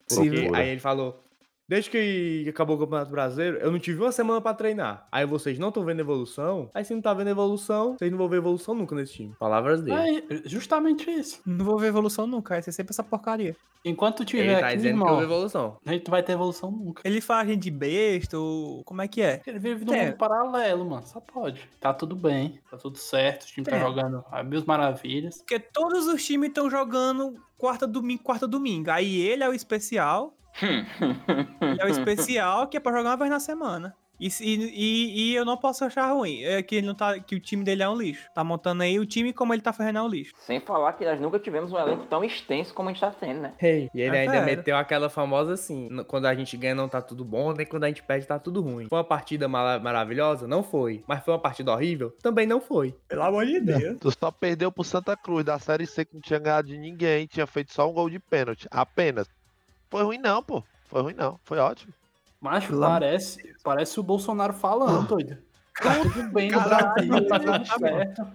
Se- aí ele falou, desde que acabou o Campeonato Brasileiro, eu não tive uma semana pra treinar. Aí vocês não estão vendo evolução, aí se não tá vendo evolução, vocês não vão ver evolução nunca nesse time. Palavras dele. É justamente isso. Não vou ver evolução nunca, vai ser sempre essa porcaria. Enquanto tiver Ele tá aqui, dizendo que irmão, houve evolução. a gente não vai ter evolução nunca. Ele faz a gente de besta ou. Como é que é? Ele vive num É. mundo paralelo, mano. Só pode. Tá tudo bem. Tá tudo certo. O time tá É. jogando a mil maravilhas. Porque todos os times estão jogando quarta domingo, quarta domingo. Aí ele é o especial. Ele é o especial que é pra jogar uma vez na semana. E, e, e eu não posso achar ruim. É que ele não tá. Que o time dele é um lixo. Tá montando aí o time como ele tá fazendo é um lixo. Sem falar que nós nunca tivemos um elenco tão extenso como a gente tá tendo, né? E ele É ainda sério. meteu aquela famosa assim: "N- quando a gente ganha não tá tudo bom, nem quando a gente perde tá tudo ruim. Foi uma partida mara- maravilhosa? Não foi. Mas foi uma partida horrível? Também não foi. Pelo amor de Deus. Tu só perdeu pro Santa Cruz da Série C que não tinha ganhado de ninguém. Tinha feito só um gol de pênalti. Apenas. Foi ruim não, pô. Foi ruim não. Foi ótimo. Macho, parece, parece o Bolsonaro falando, doido. Tá tudo bem no Caralho, Brasil, tá tudo exatamente. certo.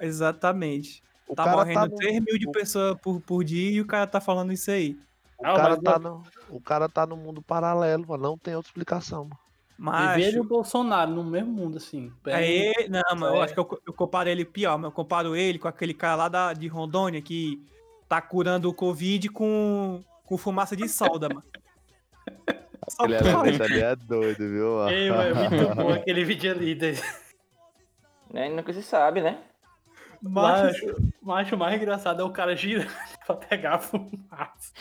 Exatamente. O Tá cara morrendo tá no, 3 mil de pessoas por, por dia e o cara tá falando isso aí. o Não, cara mas tá não- no, o cara tá no mundo paralelo, mano. Não tem outra explicação, mano. Mas. E e o Bolsonaro no mesmo mundo, assim. Aí, não, mas eu É. acho que eu, eu comparo ele pior, mas eu comparo ele com aquele cara lá da, de Rondônia que tá curando o Covid com, com fumaça de solda, mano. Só pode. elemento ali é doido, viu, mano? Ei, mano, é muito bom aquele vídeo ali. doido. né? Nunca se sabe, né? Macho, Macho, macho, o mais engraçado é o cara girando pra pegar a fumaça.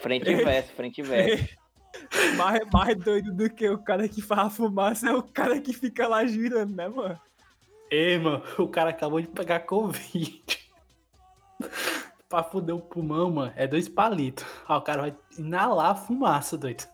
Frente e verso, frente e verso. mais, mais doido do que o cara que faz a fumaça é o cara que fica lá girando, né, mano? Ei, mano, o cara acabou de pegar Covid. Pra fuder o pulmão, mano, é dois palitos. Ah, o cara vai inalar a fumaça, doido.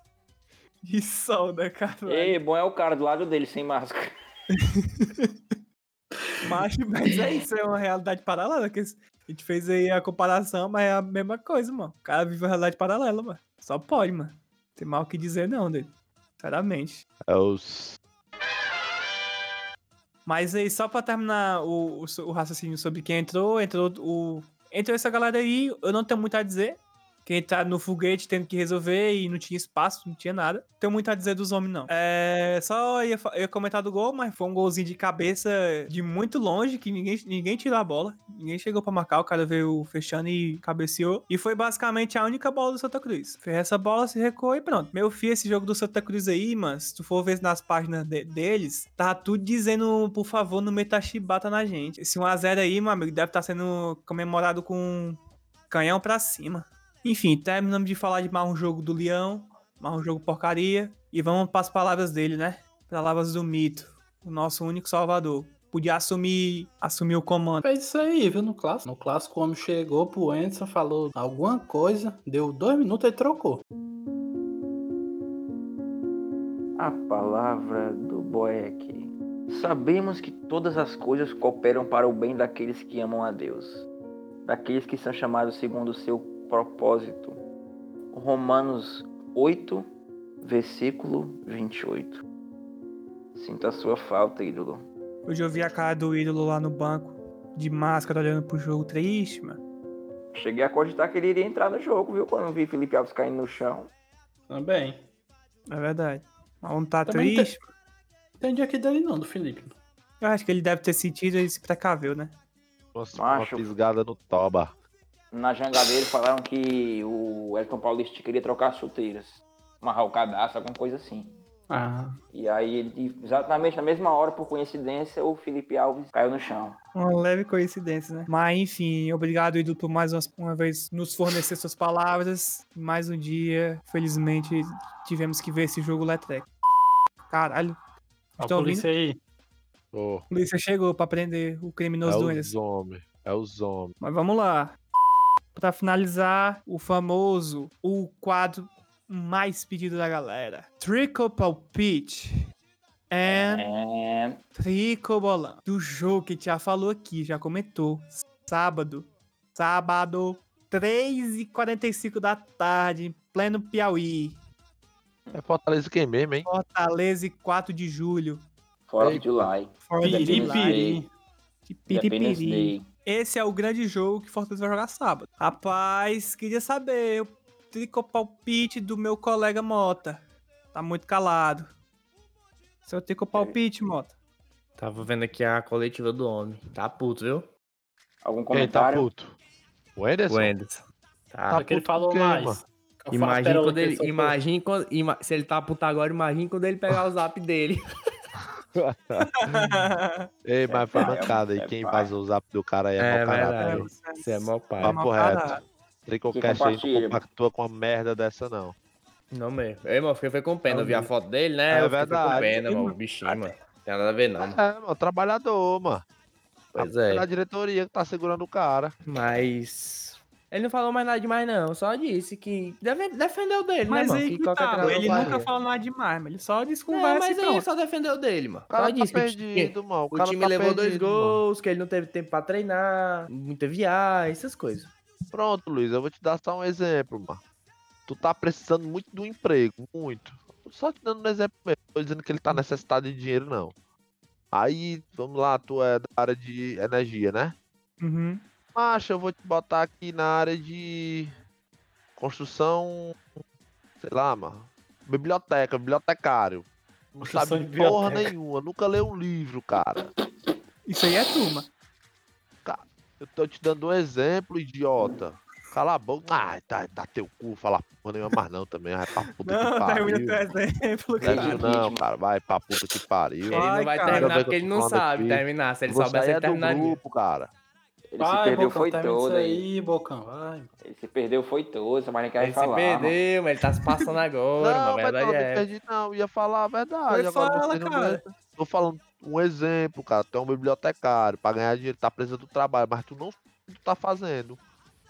De solda, cara. E bom é o cara do lado dele sem máscara. Macho, mas é isso, é uma realidade paralela. Que a gente fez aí a comparação, mas é a mesma coisa, mano. O cara vive uma realidade paralela, mano. Só pode, mano. Tem mal o que dizer, não, dele. Sinceramente. É os. Mas aí, só pra terminar o, o, o raciocínio sobre quem entrou, entrou o. Entrou essa galera aí, eu não tenho muito a dizer. Quem tá no foguete tendo que resolver e não tinha espaço, não tinha nada. Tenho muito a dizer dos homens, não. É. Só ia, ia comentar do gol, mas foi um golzinho de cabeça de muito longe, que ninguém, ninguém tirou a bola. Ninguém chegou pra marcar, o cara veio fechando e cabeceou. E foi basicamente a única bola do Santa Cruz. Fez essa bola, se recuou e pronto. Meu filho, esse jogo do Santa Cruz aí, mano, se tu for ver nas páginas de- deles, tá tudo dizendo, por favor, não meta chibata na gente. Esse 1x0 aí, meu amigo, deve estar sendo comemorado com canhão pra cima. Enfim, terminamos de falar de mais um jogo do Leão, mais um jogo porcaria. E vamos para as palavras dele, né? Palavras do mito, o nosso único salvador. Podia assumir, assumir o comando. Fez isso aí, viu, no clássico. No clássico, o homem chegou pro Anderson, falou alguma coisa, deu dois minutos e trocou. A palavra do boy aqui. Sabemos que todas as coisas cooperam para o bem daqueles que amam a Deus, daqueles que são chamados segundo o seu propósito. Romanos 8, versículo 28. Sinto a sua falta, ídolo. Hoje eu vi a cara do ídolo lá no banco, de máscara, olhando pro jogo triste, mano. Cheguei a cogitar que ele iria entrar no jogo, viu? Quando vi Felipe Alves caindo no chão. Também. É verdade. Mas não tá Também triste. Entendi aqui dele não, do Felipe. Eu acho que ele deve ter sentido e se precaveu, né? Nossa, uma Macho. pisgada no toba. Na jangadeira falaram que o Elton Paulista queria trocar as chuteiras. Amarrar o cadastro, alguma coisa assim. Ah, E aí, ele, exatamente na mesma hora, por coincidência, o Felipe Alves caiu no chão. Uma leve coincidência, né? Mas enfim, obrigado, Edu, por mais umas- uma vez nos fornecer suas palavras. Mais um dia, felizmente, tivemos que ver esse jogo Letrec. Caralho, a Estão polícia aí. Ô, a polícia chegou pra prender o é criminoso do os Anderson. homens. É os homens. Mas vamos lá. Pra finalizar, o famoso, o quadro mais pedido da galera. Trickle Palpite and É, Trico Bolão. Do jogo que a gente já falou aqui, já comentou. Sábado. Sábado, 3h45 da tarde, em pleno Piauí. É Fortaleza quem mesmo, hein? Fortaleza, e 4 de julho. fora de July. For the Piripiri. July. De Independence piripiri. Esse é o grande jogo que Fortaleza vai jogar sábado. Rapaz, queria saber o trico palpite do meu colega Mota. Tá muito calado. Seu trico palpite, Mota. Tava vendo aqui a coletiva do homem. Tá puto, viu? Algum Quem tá comentário? puto? O Anderson? O Anderson. Tá. Tá que ele puto falou quem, mais. mano? Imagina quando que ele. Imagine quando. ima- se ele tá puto agora, imagine quando ele pegar o zap dele. Ei, mas foi pai, mancada. é E quem pai. vazou o zap do cara aí é, É verdade. viu? Você é mó pai. Papo reto. Tricocast aí não compactua com uma merda dessa, não. Não mesmo. Ei, mano, fiquei foi com pena. Eu vi a foto dele, né? É eu verdade. com pena, mano. O bichinho, mano. Tem nada a ver, não. É, mano, trabalhador, mano. Pois É é. a diretoria que tá segurando o cara. Mas. Ele não falou mais nada demais, não. Só disse que. Deve, defendeu dele, Mas né, mano? aí que que tá, ele faria. nunca falou nada demais, mas ele só disse Não, conversa mas aí ele só defendeu dele, mano. O cara Só tá disse que ti- perdido, mano. O, o cara time tá levou dois perdido, mano. gols, que ele não teve tempo pra treinar, muita viagem, essas coisas. Pronto, Luiz, eu vou te dar só um exemplo, mano. Tu tá precisando muito do emprego, muito. Só te dando um exemplo mesmo. Tô dizendo que ele tá necessitado de dinheiro, não. Aí, vamos lá, tu é da área de energia, né? Uhum. Macho, eu vou te botar aqui na área de construção, sei lá, mano. Biblioteca, bibliotecário. Não Construção sabe de porra biblioteca. nenhuma, nunca leu um livro, cara. Isso aí é turma. Eu tô te dando um exemplo, idiota. Cala a boca. Ah, tá, dá teu cu, fala porra nenhuma mais não também. Vai pra puta Não, que pariu. termina teu exemplo. Cara. não, cara. Vai pra puta que pariu. Ele não Ai, vai cara. terminar porque que ele não sabe aqui. terminar. Se ele Você soubesse, ele é do terminaria. grupo, cara. Ele se Vai, perdeu, Bocão, foi todo aí. aí, Bocão, vai. Ele se perdeu, foi todo. Essa mais quer Ele se falar. mano. perdeu, mas ele tá se passando agora, não, mas não, é. perdi não. Eu ia falar a verdade. Mas Agora fala, você não cara. Tô falando um exemplo, cara. Tu é um bibliotecário. Pra ganhar dinheiro, tá preso do trabalho. Mas tu não tu tá fazendo.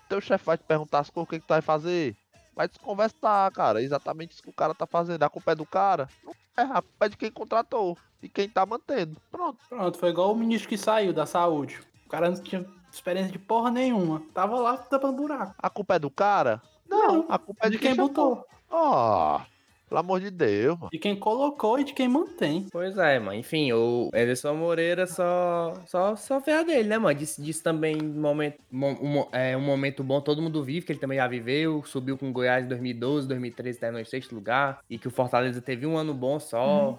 Teu chefe vai te perguntar as coisas, o que, que tu vai fazer. Vai desconversar, cara. É exatamente isso que o cara tá fazendo. A culpa é do cara? Não é, a culpa é de quem contratou. E quem tá mantendo. Pronto. Pronto, foi igual o ministro que saiu da saúde. O cara não tinha experiência de porra nenhuma. Tava lá tampando buraco. A culpa é do cara? Não, a culpa é de de, quem chamou. botou. Ó, pelo amor de Deus, mano. De quem colocou e de quem mantém. Pois é, mano. Enfim, o Anderson Moreira só, só, só fez a dele, né, mano? Disse, disse também um momento, mo- um, é, um momento bom, todo mundo vive, que ele também já viveu. Subiu com o Goiás em 2012, 2013, terminou em sexto lugar. E que o Fortaleza teve um ano bom só.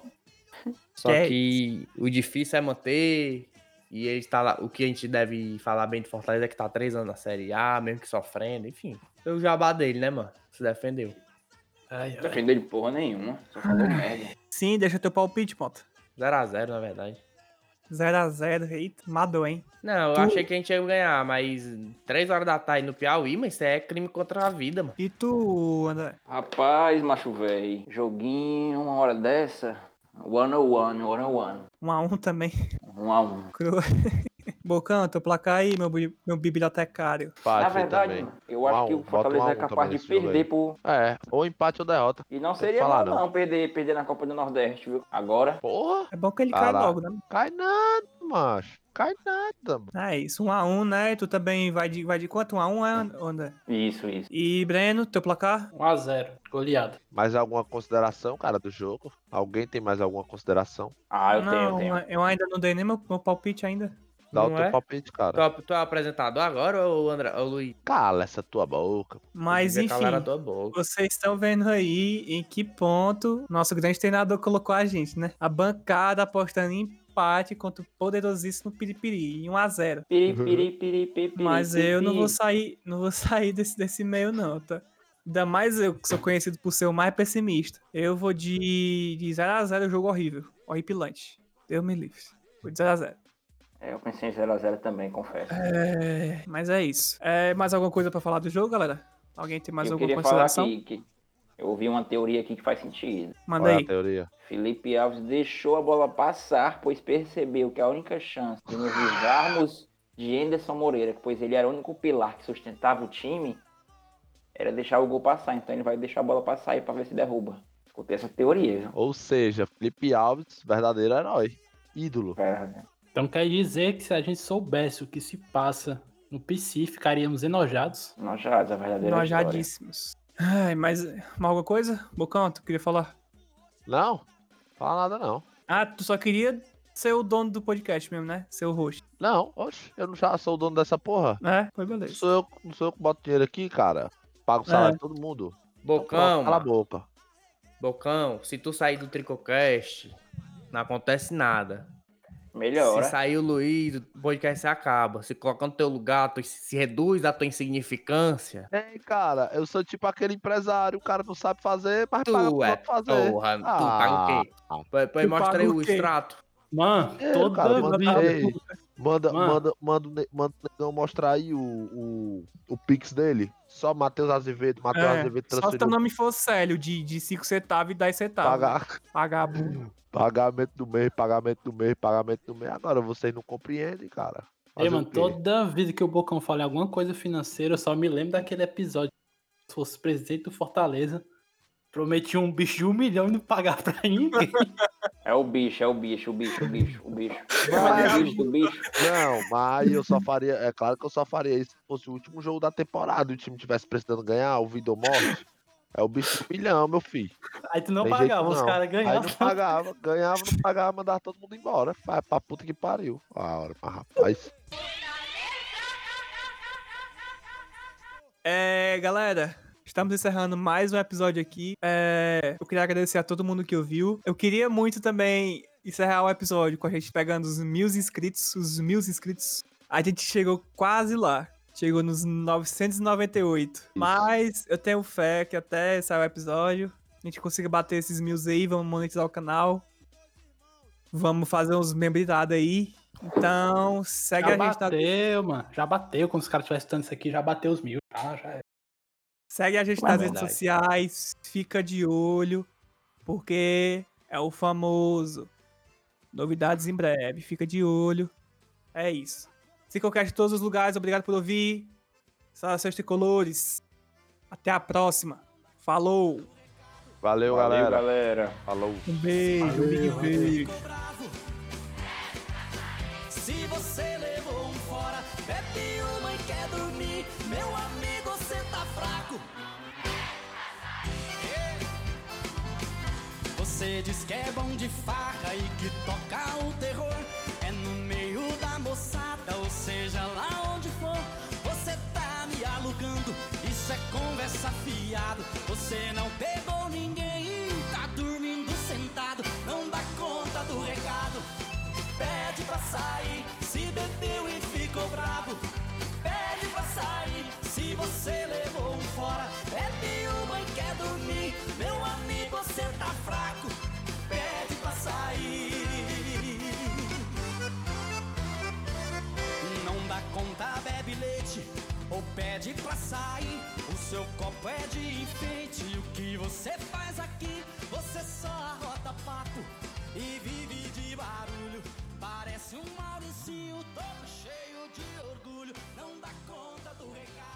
Só Que é que o difícil é manter. E ele está lá. O que a gente deve falar bem de Fortaleza é que tá três anos na Série A, mesmo que sofrendo, enfim. Foi o jabá dele, né, mano? Se defendeu. Ai, ai. Defendeu de porra nenhuma. Só falou merda. Sim, deixa teu palpite, Mota. 0x0, na verdade. 0x0, eita, madou, hein? Não, eu Tu- achei que a gente ia ganhar, mas 3 horas da tarde no Piauí, mas isso é crime contra a vida, mano. E tu, André? Rapaz, macho véi. Joguinho, uma hora dessa. One on one, one on one. 1x1 também. Um a um. Cru. Bocão, teu placar aí, meu, meu bibliotecário. Empate Na verdade, também. eu Um a acho que um, o bota Fortaleza um a é um capaz também de perder por. É, ou empate ou derrota. E não que seria mal não. não perder, perder na Copa do Nordeste, viu? Agora. Porra, É bom que ele Caraca. cai logo, né? cai nada, macho. Cai nada, mano. É isso, um a um, né? Tu também vai de, vai de quanto? Um a um, é, André? Isso, isso. E Breno, teu placar? 1x0, goleada. Mais alguma consideração, cara, do jogo? Alguém tem mais alguma consideração? Ah, eu tenho, eu não, tenho. eu ainda não dei nem meu, meu palpite ainda. Dá o Não teu é? palpite, cara. Tu, é- tu é o apresentador agora ou o André, ou o Luiz? Cala essa tua boca. Mas a enfim, tua boca. vocês estão vendo aí em que ponto nosso grande treinador colocou a gente, né? A bancada apostando em empate contra o poderosíssimo Piripiri, em 1x0. Piri, piri, piri, piri, piri, Mas piri, eu não vou sair, não vou sair desse, desse meio, não, tá? Ainda mais eu, que sou conhecido por ser o mais pessimista. Eu vou de, de 0x0 jogo horrível, horripilante. Deus me livre. Vou de 0x0. É, eu pensei em 0x0 também, confesso. É, mas é isso. É, mais alguma coisa pra falar do jogo, galera? Alguém tem mais eu alguma queria falar consideração? aqui que eu ouvi uma teoria aqui que faz sentido. Manda Qual é a aí. teoria? Felipe Alves deixou a bola passar, pois percebeu que a única chance de nos livrarmos de Anderson Moreira, pois ele era o único pilar que sustentava o time, era deixar o gol passar. Então ele vai deixar a bola passar aí pra ver se derruba. Escutei essa teoria, viu? Ou seja, Felipe Alves, verdadeiro herói. Ídolo. Pera, Então quer dizer que se a gente soubesse o que se passa no PC, ficaríamos enojados. Nojados, a verdadeira história. Nojadíssimos. Ai, mas mais alguma coisa? Bocão, tu queria falar? Não, fala nada não. Ah, tu só queria ser o dono do podcast mesmo, né? Ser o host. Não, oxe, eu não já sou o dono dessa porra. É, foi Não beleza. sou eu, não sou eu que boto dinheiro aqui, cara. Pago o salário de todo mundo. Então, Bocão, Cala a boca. Bocão, se tu sair do Tricocast, não acontece nada. Melhora. Se sair o Luiz, o podcast se acaba. Se colocar no teu lugar, tu se reduz a tua insignificância. Ei, cara, eu sou tipo aquele empresário, o cara não sabe fazer, mas Tu paga é fazer. porra, tu Ah, paga o quê? Pois, Tu mostra aí o extrato. Mano, É, cara, vida. ei, manda, Mano. manda, manda, manda o negão mostrar aí o, o, o Pix dele. Só Matheus Azevedo, Matheus É, Azevedo só se teu transferiu. nome fosse Célio, de, de 5 centavos e 10 centavos. Pagar, pagamento do mês, pagamento do mês, pagamento do mês. Agora vocês não compreendem, cara. Ei, Fazer mano, o quê? toda vida que o Bocão fala em alguma coisa financeira, eu só me lembro daquele episódio. Se fosse presidente do Fortaleza, prometia um bicho de um milhão e não pagar pra ninguém. É o bicho, é o bicho, o bicho, o bicho, o bicho. Vai, Mas o bicho do bicho. Não, mas eu só faria. É claro que eu só faria isso se fosse o último jogo da temporada e o time tivesse precisando ganhar, o vida ou morte. É o bicho do milhão, meu filho. Aí tu não Tem jeito pagava, os não. caras Aí ganhavam. não pagava, ganhava, não pagava, mandava todo mundo embora. Vai pra puta que pariu. A hora, mas rapaz. É, galera, estamos encerrando mais um episódio aqui. É, eu queria agradecer a todo mundo que ouviu. Eu queria muito também encerrar o episódio com a gente pegando os mil inscritos, os mil inscritos. A gente chegou quase lá. Chegou nos 998. Mas eu tenho fé que até sair o episódio, a gente consiga bater esses mil aí, vamos monetizar o canal. Vamos fazer uns membridades aí. Então, segue Já a gente na bateu, mano. Já bateu. Quando os caras estiverem estudando isso aqui, já bateu os mil. Já, já é. Segue a gente Ué, nas redes verdade. sociais, fica de olho, porque é o famoso. Novidades em breve, fica de olho. É isso. Se qualquer de todos os lugares, obrigado por ouvir. Saudações tricolores. Até a próxima. Falou. Valeu, Valeu, galera. galera. Falou. Um beijo, um big beijo. Você diz que é bom de farra e que toca o terror. É no meio da moçada, ou seja, lá onde for. Você tá me alugando, isso é conversa fiado. Você não pegou ninguém, tá dormindo sentado, não dá conta do recado. Pede pra sair, se bebeu e ficou bravo. Pede pra sair, se você levou um fora. Bebe uma e quer dormir, meu amigo, você tá fraco. ou pede pra sair. O seu copo é de enfeite. E o que você faz aqui? Você só arrota pato e vive de barulho. Parece um Mauricinho todo cheio de orgulho. Não dá conta do recado.